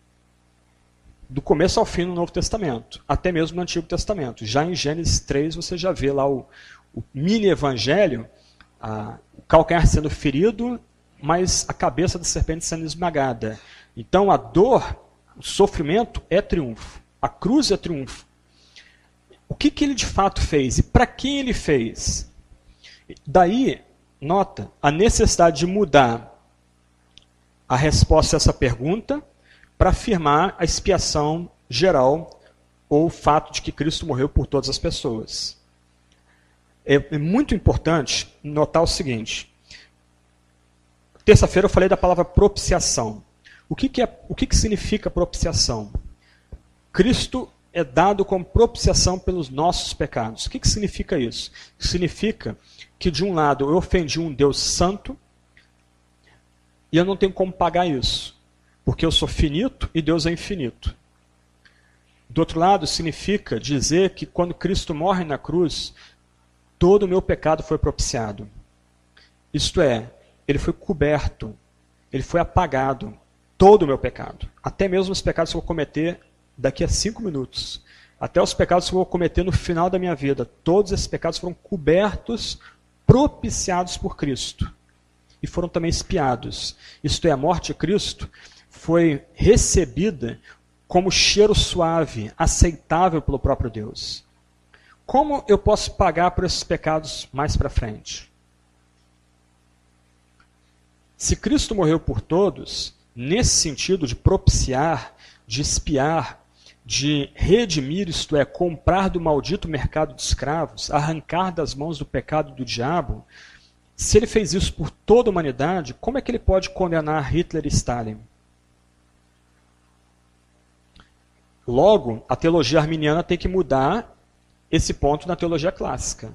Do começo ao fim no Novo Testamento, até mesmo no Antigo Testamento. Já em Gênesis 3 você já vê lá o, o mini evangelho, a, o calcanhar sendo ferido, mas a cabeça da serpente sendo esmagada. Então a dor, o sofrimento é triunfo. A cruz é triunfo. O que, que ele de fato fez e para quem ele fez? Daí, nota, a necessidade de mudar a resposta a essa pergunta para afirmar a expiação geral ou o fato de que Cristo morreu por todas as pessoas. É, é muito importante notar o seguinte. Terça-feira eu falei da palavra propiciação. O que, que, é, o que, que significa propiciação? Cristo é dado como propiciação pelos nossos pecados. O que, que significa isso? Significa que, de um lado, eu ofendi um Deus santo e eu não tenho como pagar isso, porque eu sou finito e Deus é infinito. Do outro lado, significa dizer que quando Cristo morre na cruz, todo o meu pecado foi propiciado. Isto é, ele foi coberto, ele foi apagado, todo o meu pecado. Até mesmo os pecados que eu vou cometer daqui a cinco minutos. Até os pecados que eu vou cometer no final da minha vida. Todos esses pecados foram cobertos, propiciados por Cristo. E foram também espiados. Isto é, a morte de Cristo foi recebida como cheiro suave, aceitável pelo próprio Deus. Como eu posso pagar por esses pecados mais para frente? Se Cristo morreu por todos, nesse sentido de propiciar, de espiar, de redimir, isto é, comprar do maldito mercado de escravos, arrancar das mãos do pecado do diabo, se ele fez isso por toda a humanidade, como é que ele pode condenar Hitler e Stalin? Logo, a teologia arminiana tem que mudar esse ponto na teologia clássica.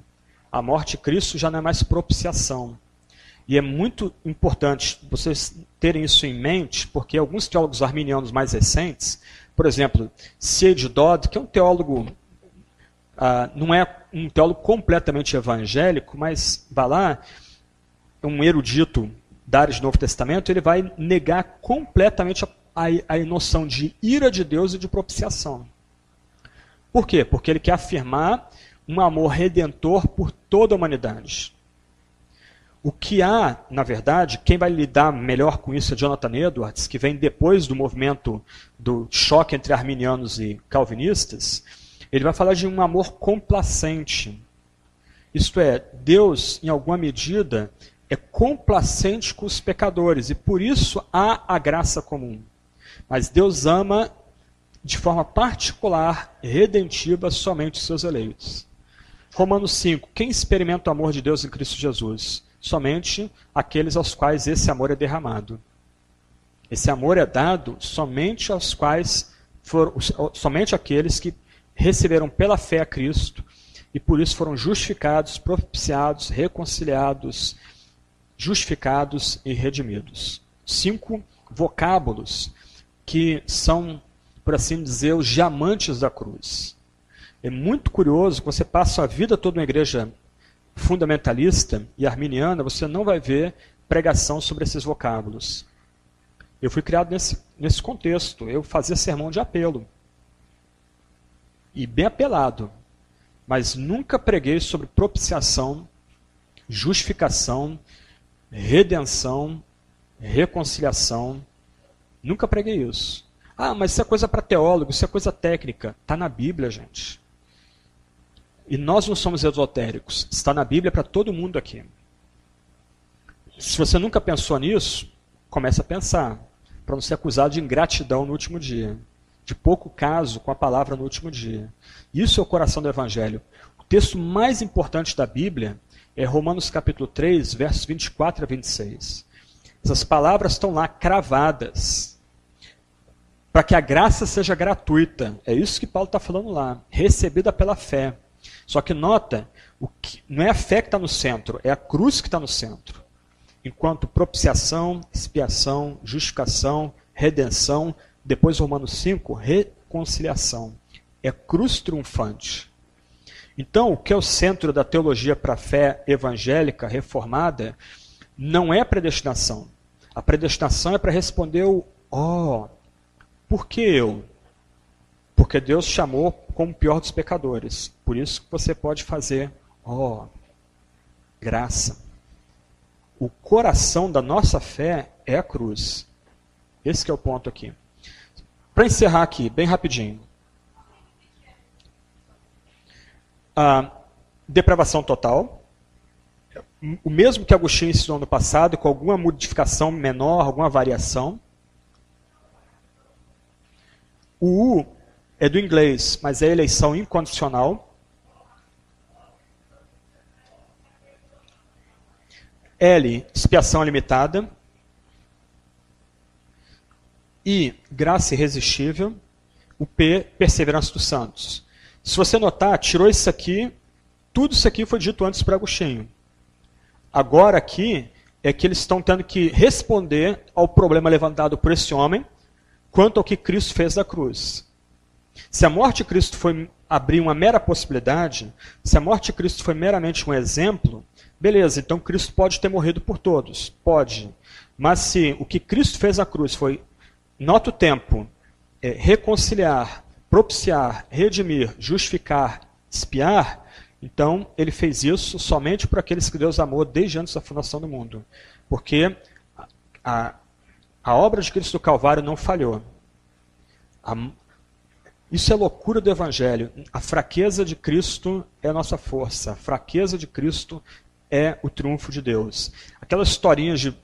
A morte de Cristo já não é mais propiciação. E é muito importante vocês terem isso em mente, porque alguns teólogos arminianos mais recentes por exemplo, C.H. Dodd, que é um teólogo, ah, não é um teólogo completamente evangélico, mas vai lá, é um erudito da área de Novo Testamento, ele vai negar completamente a, a, a noção de ira de Deus e de propiciação. Por quê? Porque ele quer afirmar um amor redentor por toda a humanidade. O que há, na verdade, quem vai lidar melhor com isso é Jonathan Edwards, que vem depois do movimento do choque entre arminianos e calvinistas. Ele vai falar de um amor complacente. Isto é, Deus, em alguma medida, é complacente com os pecadores e por isso há a graça comum. Mas Deus ama de forma particular, redentiva, somente os seus eleitos. Romanos 5. Quem experimenta o amor de Deus em Cristo Jesus? Somente aqueles aos quais esse amor é derramado. Esse amor é dado somente aos quais foram, somente aqueles que receberam pela fé a Cristo e por isso foram justificados, propiciados, reconciliados, justificados e redimidos. Cinco vocábulos que são, por assim dizer, os diamantes da cruz. É muito curioso que você passa a vida toda na igreja fundamentalista e arminiana, você não vai ver pregação sobre esses vocábulos. Eu fui criado nesse, nesse contexto. Eu fazia sermão de apelo. E bem apelado. Mas nunca preguei sobre propiciação, justificação, redenção, reconciliação. Nunca preguei isso. Ah, mas isso é coisa para teólogo, isso é coisa técnica. Está na Bíblia, gente. E nós não somos esotéricos. Está na Bíblia para todo mundo aqui. Se você nunca pensou nisso, comece a pensar, para não ser acusado de ingratidão no último dia, de pouco caso com a palavra no último dia. Isso é o coração do Evangelho. O texto mais importante da Bíblia é Romanos capítulo 3, versos 24 a 26. Essas palavras estão lá cravadas para que a graça seja gratuita. É isso que Paulo está falando lá, recebida pela fé. Só que nota, o que, não é a fé que está no centro, é a cruz que está no centro. Enquanto propiciação, expiação, justificação, redenção, depois Romanos 5, reconciliação. É cruz triunfante. Então, o que é o centro da teologia para a fé evangélica reformada não é a predestinação. A predestinação é para responder o ó. Oh, por que eu? Porque Deus chamou como o pior dos pecadores. Por isso que você pode fazer ó. Oh, graça. O coração da nossa fé é a cruz. Esse é o ponto aqui. Para encerrar aqui, bem rapidinho. A depravação total. O mesmo que Agostinho ensinou no passado, com alguma modificação menor, alguma variação. O U é do inglês, mas é eleição incondicional. L, expiação limitada. I, graça irresistível. O P, perseverança dos santos. Se você notar, tirou isso aqui, tudo isso aqui foi dito antes para Agostinho. Agora aqui é que eles estão tendo que responder ao problema levantado por esse homem quanto ao que Cristo fez da cruz. Se a morte de Cristo foi abrir uma mera possibilidade, se a morte de Cristo foi meramente um exemplo, beleza, então Cristo pode ter morrido por todos. Pode. Mas se o que Cristo fez na cruz foi Nota o tempo. É, reconciliar, propiciar, redimir, justificar, espiar. Então, ele fez isso somente para aqueles que Deus amou desde antes da fundação do mundo. Porque a, a obra de Cristo do Calvário não falhou. A, isso é loucura do Evangelho. A fraqueza de Cristo é a nossa força. A fraqueza de Cristo é o triunfo de Deus. Aquelas historinhas de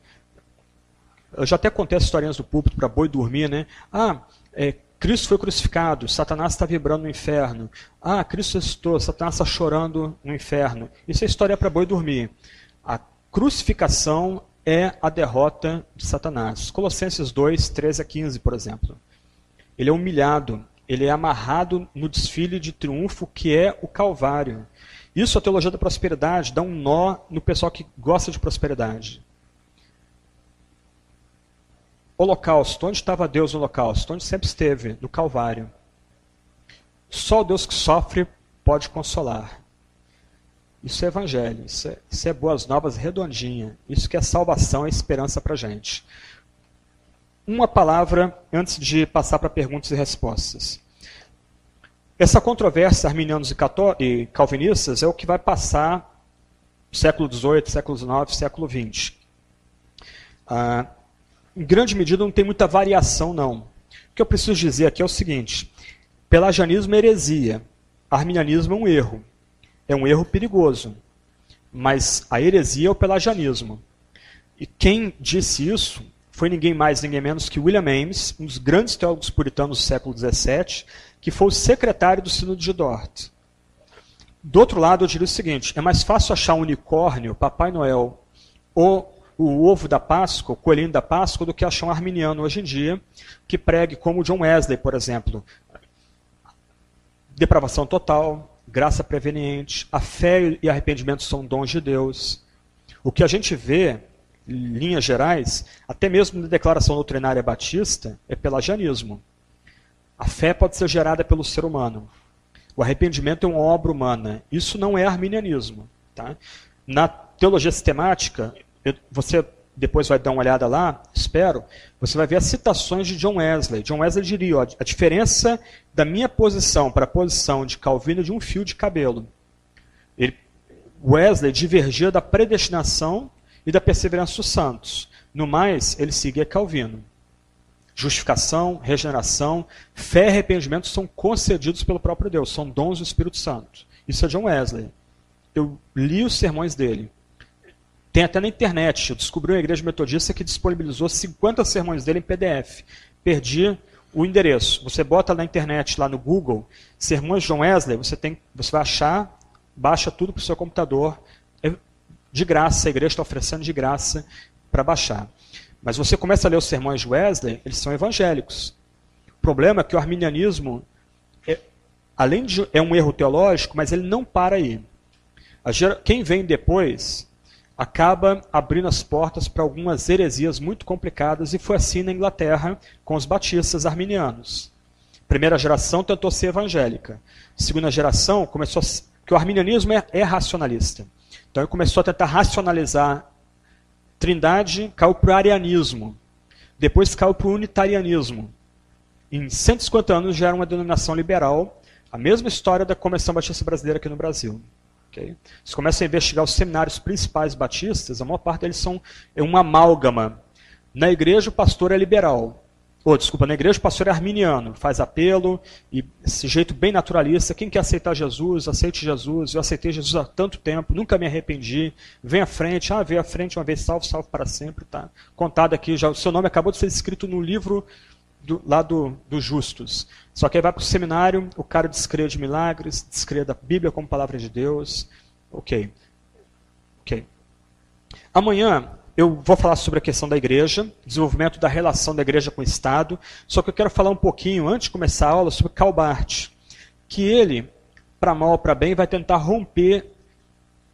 eu já até contei as historinhas do púlpito para boi dormir, né? Ah, é, Cristo foi crucificado, Satanás está vibrando no inferno. Ah, Cristo ressuscitou, Satanás está chorando no inferno. Isso é história para boi dormir. A crucificação é a derrota de Satanás. Colossenses 2, 13 a 15, por exemplo. Ele é humilhado, ele é amarrado no desfile de triunfo que é o Calvário. Isso a teologia da prosperidade dá um nó no pessoal que gosta de prosperidade. Holocausto. Onde estava Deus no Holocausto? Onde sempre esteve? No Calvário. Só o Deus que sofre pode consolar. Isso é evangelho, isso é, isso é boas novas redondinha. Isso que é salvação e esperança para a gente. Uma palavra antes de passar para perguntas e respostas. Essa controvérsia arminianos e calvinistas é o que vai passar século XVIII, século XIX, século XX. Ah, em grande medida, não tem muita variação, não. O que eu preciso dizer aqui é o seguinte: pelagianismo é heresia, arminianismo é um erro. É um erro perigoso. Mas a heresia é o pelagianismo. E quem disse isso foi ninguém mais, ninguém menos que William Ames, um dos grandes teólogos puritanos do século XVII, que foi o secretário do Sínodo de Dort. Do outro lado, eu diria o seguinte: é mais fácil achar um unicórnio, Papai Noel, ou o ovo da Páscoa, o coelhinho da Páscoa, do que achar um arminiano hoje em dia, que pregue como John Wesley, por exemplo. Depravação total, graça preveniente, a fé e arrependimento são dons de Deus. O que a gente vê, linhas gerais, até mesmo na declaração doutrinária batista, é pelagianismo. A fé pode ser gerada pelo ser humano. O arrependimento é uma obra humana. Isso não é arminianismo. Tá? Na teologia sistemática, você depois vai dar uma olhada lá, espero, você vai ver as citações de John Wesley. John Wesley diria, ó, a diferença da minha posição para a posição de Calvino é de um fio de cabelo. Ele, Wesley divergia da predestinação e da perseverança dos santos. No mais, ele seguia Calvino. Justificação, regeneração, fé e arrependimento são concedidos pelo próprio Deus, são dons do Espírito Santo. Isso é John Wesley. Eu li os sermões dele. Tem até na internet. Eu descobri uma igreja metodista que disponibilizou 50 sermões dele em PDF. Perdi o endereço. Você bota na internet, lá no Google, sermões John Wesley, você, tem, você vai achar, baixa tudo para o seu computador. De graça, a igreja está oferecendo de graça para baixar. Mas você começa a ler os sermões de Wesley, eles são evangélicos. O problema é que o arminianismo, é, além de é um erro teológico, mas ele não para aí. Quem vem depois acaba abrindo as portas para algumas heresias muito complicadas, e foi assim na Inglaterra com os batistas arminianos. Primeira geração tentou ser evangélica. Segunda geração começou a, que o arminianismo é, é racionalista. Então ele começou a tentar racionalizar Trindade caiu para o arianismo. Depois caiu para o unitarianismo. Em 150 anos já era uma denominação liberal, a mesma história da Convenção Batista Brasileira aqui no Brasil. Okay? Você começa a investigar os seminários principais batistas, a maior parte deles são é uma amálgama. Na igreja o pastor é liberal, ou, desculpa, na igreja o pastor é arminiano, faz apelo, e esse jeito bem naturalista, quem quer aceitar Jesus, aceite Jesus, eu aceitei Jesus há tanto tempo, nunca me arrependi, vem à frente, ah, vem à frente uma vez salvo, salvo para sempre, tá? Contado aqui, já, o seu nome acabou de ser escrito no livro do, lá do, dos justos. Só que aí vai para o seminário, o cara descrê de milagres, descrê da Bíblia como palavra de Deus, ok. Ok. Amanhã eu vou falar sobre a questão da igreja, desenvolvimento da relação da igreja com o Estado, só que eu quero falar um pouquinho, antes de começar a aula, sobre Calbart, que ele, para mal ou para bem, vai tentar romper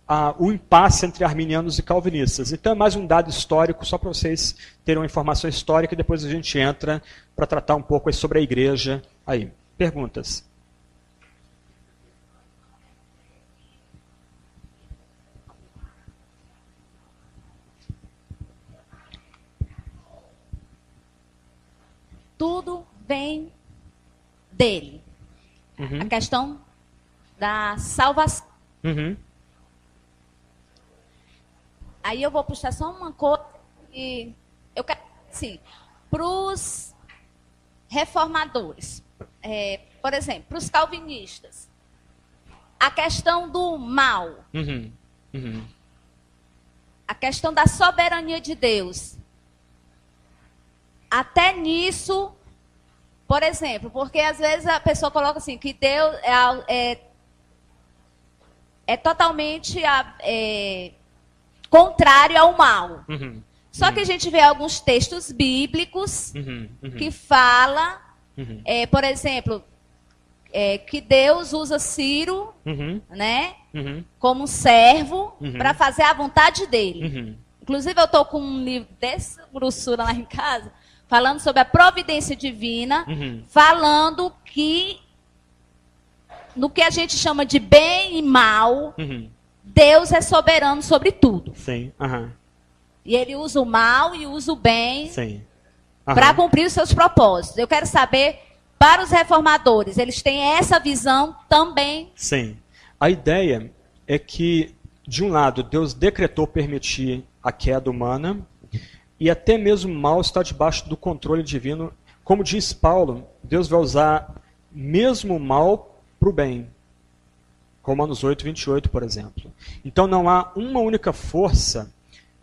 a, o impasse entre arminianos e calvinistas. Então é mais um dado histórico, só para vocês terem uma informação histórica, e depois a gente entra para tratar um pouco sobre a igreja aí. Perguntas? Tudo vem dele. Uhum. A questão da salvação. Uhum. Aí eu vou puxar só uma coisa e eu quero assim, para os reformadores, é, por exemplo, para os calvinistas, a questão do mal, uhum. Uhum. a questão da soberania de Deus, até nisso, por exemplo, porque às vezes a pessoa coloca assim, que Deus é, é, é totalmente é, contrário ao mal. Uhum, Só uhum. que a gente vê alguns textos bíblicos uhum, uhum. que fala, uhum. é, por exemplo, é, que Deus usa Ciro, uhum. né, como servo para fazer a vontade dele. Inclusive eu estou com um livro dessa grossura lá em casa falando sobre a providência divina, uhum. falando que no que a gente chama de bem e mal, uhum. Deus é soberano sobre tudo. Sim. Uhum. E ele usa o mal e usa o bem para cumprir os seus propósitos. Eu quero saber, para os reformadores, eles têm essa visão também? Sim. A ideia é que, de um lado, Deus decretou permitir a queda humana, e até mesmo o mal está debaixo do controle divino. Como diz Paulo, Deus vai usar mesmo o mal para o bem. Romanos 8, 28, por exemplo. Então não há uma única força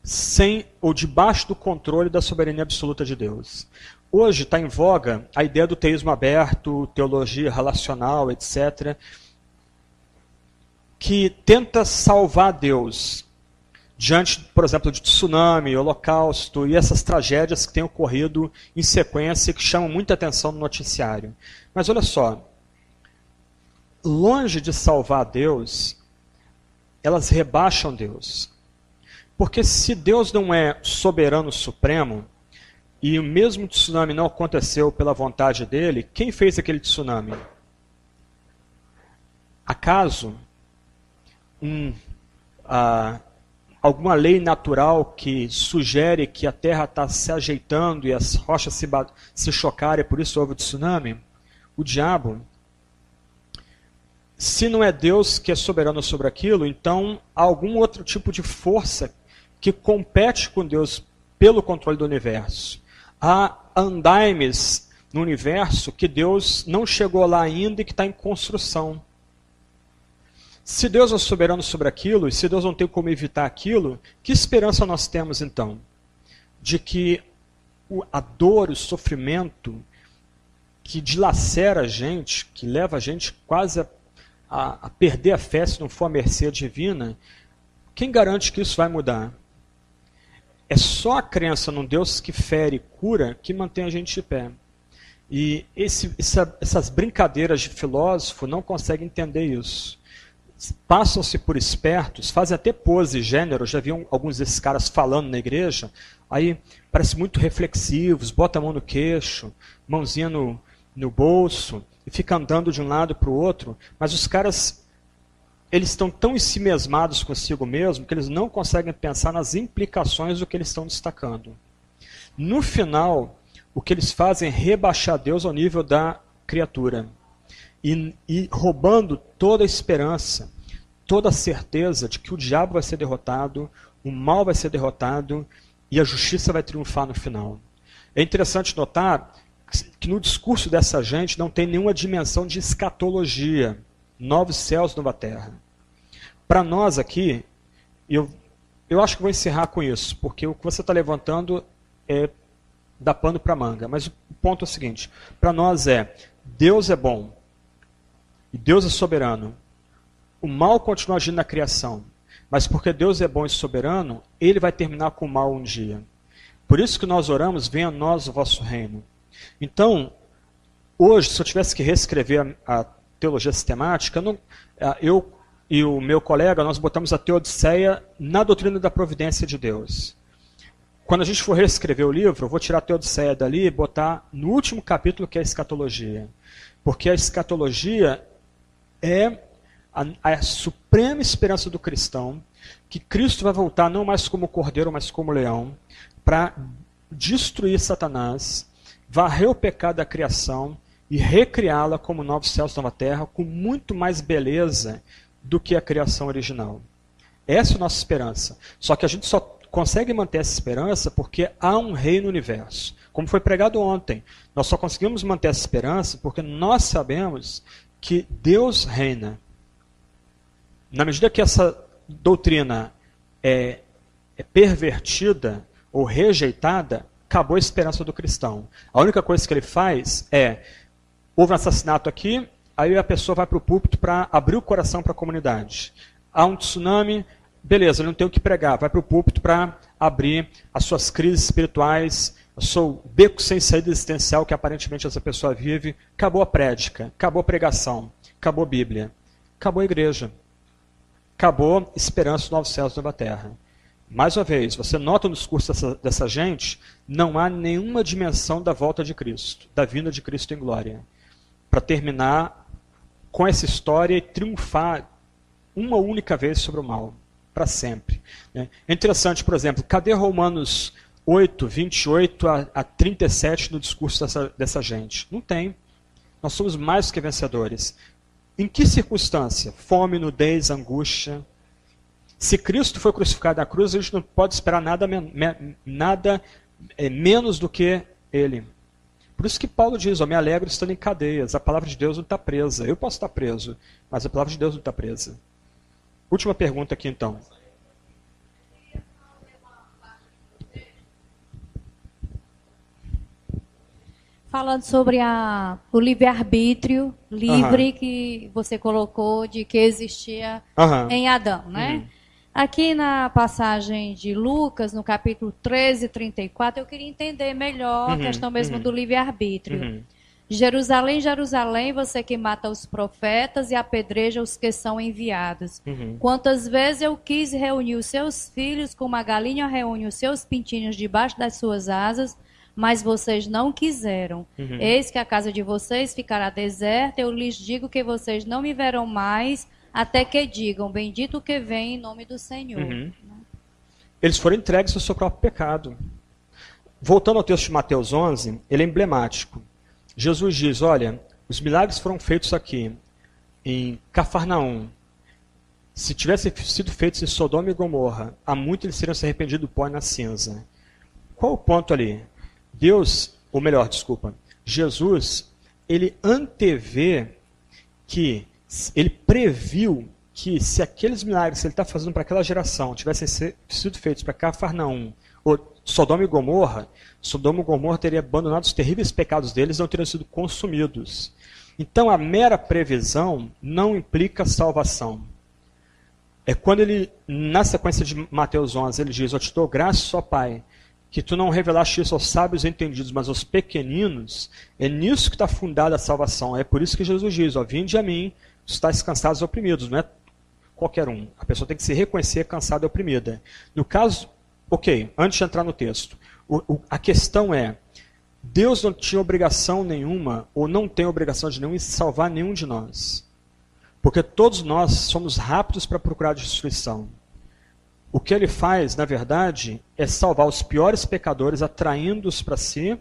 sem ou debaixo do controle da soberania absoluta de Deus. Hoje está em voga a ideia do teísmo aberto, teologia relacional, etc., que tenta salvar Deus diante, por exemplo, de tsunami, holocausto e essas tragédias que têm ocorrido em sequência e que chamam muita atenção no noticiário. Mas olha só, longe de salvar Deus, elas rebaixam Deus. Porque se Deus não é soberano supremo, e o mesmo tsunami não aconteceu pela vontade dele, quem fez aquele tsunami? Acaso um, uh, alguma lei natural que sugere que a Terra está se ajeitando e as rochas se, se chocarem, por isso houve o tsunami? O diabo. Se não é Deus que é soberano sobre aquilo, então há algum outro tipo de força que compete com Deus pelo controle do universo. Há andaimes no universo que Deus não chegou lá ainda e que está em construção. Se Deus é soberano sobre aquilo, e se Deus não tem como evitar aquilo, que esperança nós temos então? De que a dor, o sofrimento que dilacera a gente, que leva a gente quase a, a, a perder a fé se não for a mercê divina, quem garante que isso vai mudar? É só a crença num Deus que fere e cura que mantém a gente de pé. E esse, essa, essas brincadeiras de filósofo não conseguem entender isso passam-se por espertos, fazem até pose gênero, já vi alguns desses caras falando na igreja, aí parece muito reflexivos, bota a mão no queixo, mãozinha no, no bolso, e fica andando de um lado para o outro, mas os caras eles estão tão ensimesmados consigo mesmo que eles não conseguem pensar nas implicações do que eles estão destacando. No final, o que eles fazem é rebaixar Deus ao nível da criatura. E, e roubando toda a esperança, toda a certeza de que o diabo vai ser derrotado, o mal vai ser derrotado e a justiça vai triunfar no final. É interessante notar que no discurso dessa gente não tem nenhuma dimensão de escatologia, novos céus, nova terra. Para nós aqui, eu, eu acho que vou encerrar com isso, porque o que você está levantando é dar pano para manga. Mas o ponto é o seguinte: para nós é Deus é bom e Deus é soberano. O mal continua agindo na criação, mas porque Deus é bom e soberano, ele vai terminar com o mal um dia. Por isso que nós oramos, venha a nós o vosso reino. Então, hoje, se eu tivesse que reescrever a, a teologia sistemática, eu, não, eu e o meu colega, nós botamos a Teodiceia na doutrina da providência de Deus. Quando a gente for reescrever o livro, eu vou tirar a Teodiceia dali e botar no último capítulo, que é a escatologia. Porque a escatologia é a, a suprema esperança do cristão, que Cristo vai voltar não mais como cordeiro, mas como leão, para destruir Satanás, varrer o pecado da criação e recriá-la como novos céus, nova terra, com muito mais beleza do que a criação original. Essa é a nossa esperança. Só que a gente só consegue manter essa esperança porque há um rei no universo. Como foi pregado ontem, nós só conseguimos manter essa esperança porque nós sabemos que Deus reina. Na medida que essa doutrina é, é pervertida ou rejeitada, acabou a esperança do cristão. A única coisa que ele faz é: houve um assassinato aqui, Aí a pessoa vai para o púlpito para abrir o coração para a comunidade. Há um tsunami, beleza, ele não tem o que pregar, vai para o púlpito para abrir as suas crises espirituais, o seu beco sem saída existencial que aparentemente essa pessoa vive. Acabou a prédica, acabou a pregação, acabou a Bíblia, acabou a igreja, acabou esperança dos novos céus e nova terra. Mais uma vez, você nota no discurso dessa, dessa gente, não há nenhuma dimensão da volta de Cristo, da vinda de Cristo em glória. Para terminar com essa história e triunfar uma única vez sobre o mal, para sempre. Né? É interessante, por exemplo, cadê Romanos 8, 28 a, a 37 no discurso dessa, dessa gente? Não tem. Nós somos mais que vencedores. Em que circunstância? Fome, nudez, angústia. Se Cristo foi crucificado na cruz, a gente não pode esperar nada, nada é, menos do que Ele. Por isso que Paulo diz: Eu me alegro estando em cadeias. A palavra de Deus não está presa. Eu posso estar preso, mas a palavra de Deus não está presa. Última pergunta aqui então. Falando sobre a, o livre-arbítrio livre uhum. que você colocou de que existia uhum. em Adão, né? Uhum. Aqui na passagem de Lucas, no capítulo 13, 34, eu queria entender melhor uhum, a questão mesmo uhum. do livre-arbítrio. Uhum. Jerusalém, Jerusalém, você que mata os profetas e apedreja os que são enviados. Uhum. Quantas vezes eu quis reunir os seus filhos, como a galinha reúne os seus pintinhos debaixo das suas asas, mas vocês não quiseram. Uhum. Eis que a casa de vocês ficará deserta, eu lhes digo que vocês não me verão mais, até que digam: Bendito que vem em nome do Senhor. Uhum. Eles foram entregues ao seu próprio pecado. Voltando ao texto de Mateus 11, ele é emblemático. Jesus diz: Olha, os milagres foram feitos aqui, em Cafarnaum. Se tivessem sido feitos em Sodoma e Gomorra, há muito eles seriam se arrependido do pó e na cinza. Qual o ponto ali? Deus, ou melhor, desculpa, Jesus, ele antevê que ele previu que se aqueles milagres que ele está fazendo para aquela geração tivessem sido feitos para Cafarnaum ou Sodoma e Gomorra, Sodoma e Gomorra teria abandonado os terríveis pecados deles e não teriam sido consumidos. Então a mera previsão não implica salvação. É quando ele, na sequência de Mateus 11, ele diz: Eu te dou graça, ó Pai, que tu não revelaste isso aos sábios entendidos, mas aos pequeninos. É nisso que está fundada a salvação. É por isso que Jesus diz: Ó, vinde a mim, estáis cansados e oprimidos, não é qualquer um. A pessoa tem que se reconhecer cansada e oprimida. No caso, ok, antes de entrar no texto, o, o, a questão é: Deus não tinha obrigação nenhuma, ou não tem obrigação de nenhum, em salvar nenhum de nós. Porque todos nós somos rápidos para procurar destruição. O que ele faz, na verdade, é salvar os piores pecadores, atraindo-os para si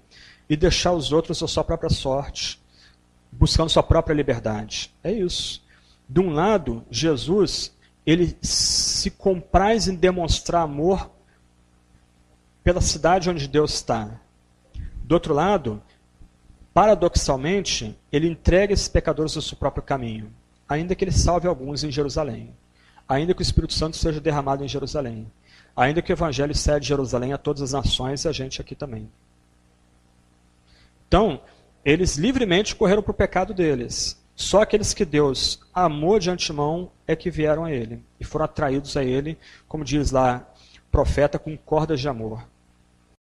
e deixar os outros à sua própria sorte, buscando sua própria liberdade. É isso. De um lado, Jesus, ele se compraz em demonstrar amor pela cidade onde Deus está. Do outro lado, paradoxalmente, ele entrega esses pecadores ao seu próprio caminho ainda que ele salve alguns em Jerusalém, ainda que o Espírito Santo seja derramado em Jerusalém, ainda que o Evangelho cede de Jerusalém a todas as nações e a gente aqui também. Então, eles livremente correram para o pecado deles. Só aqueles que Deus amou de antemão é que vieram a ele e foram atraídos a ele, como diz lá, profeta com cordas de amor.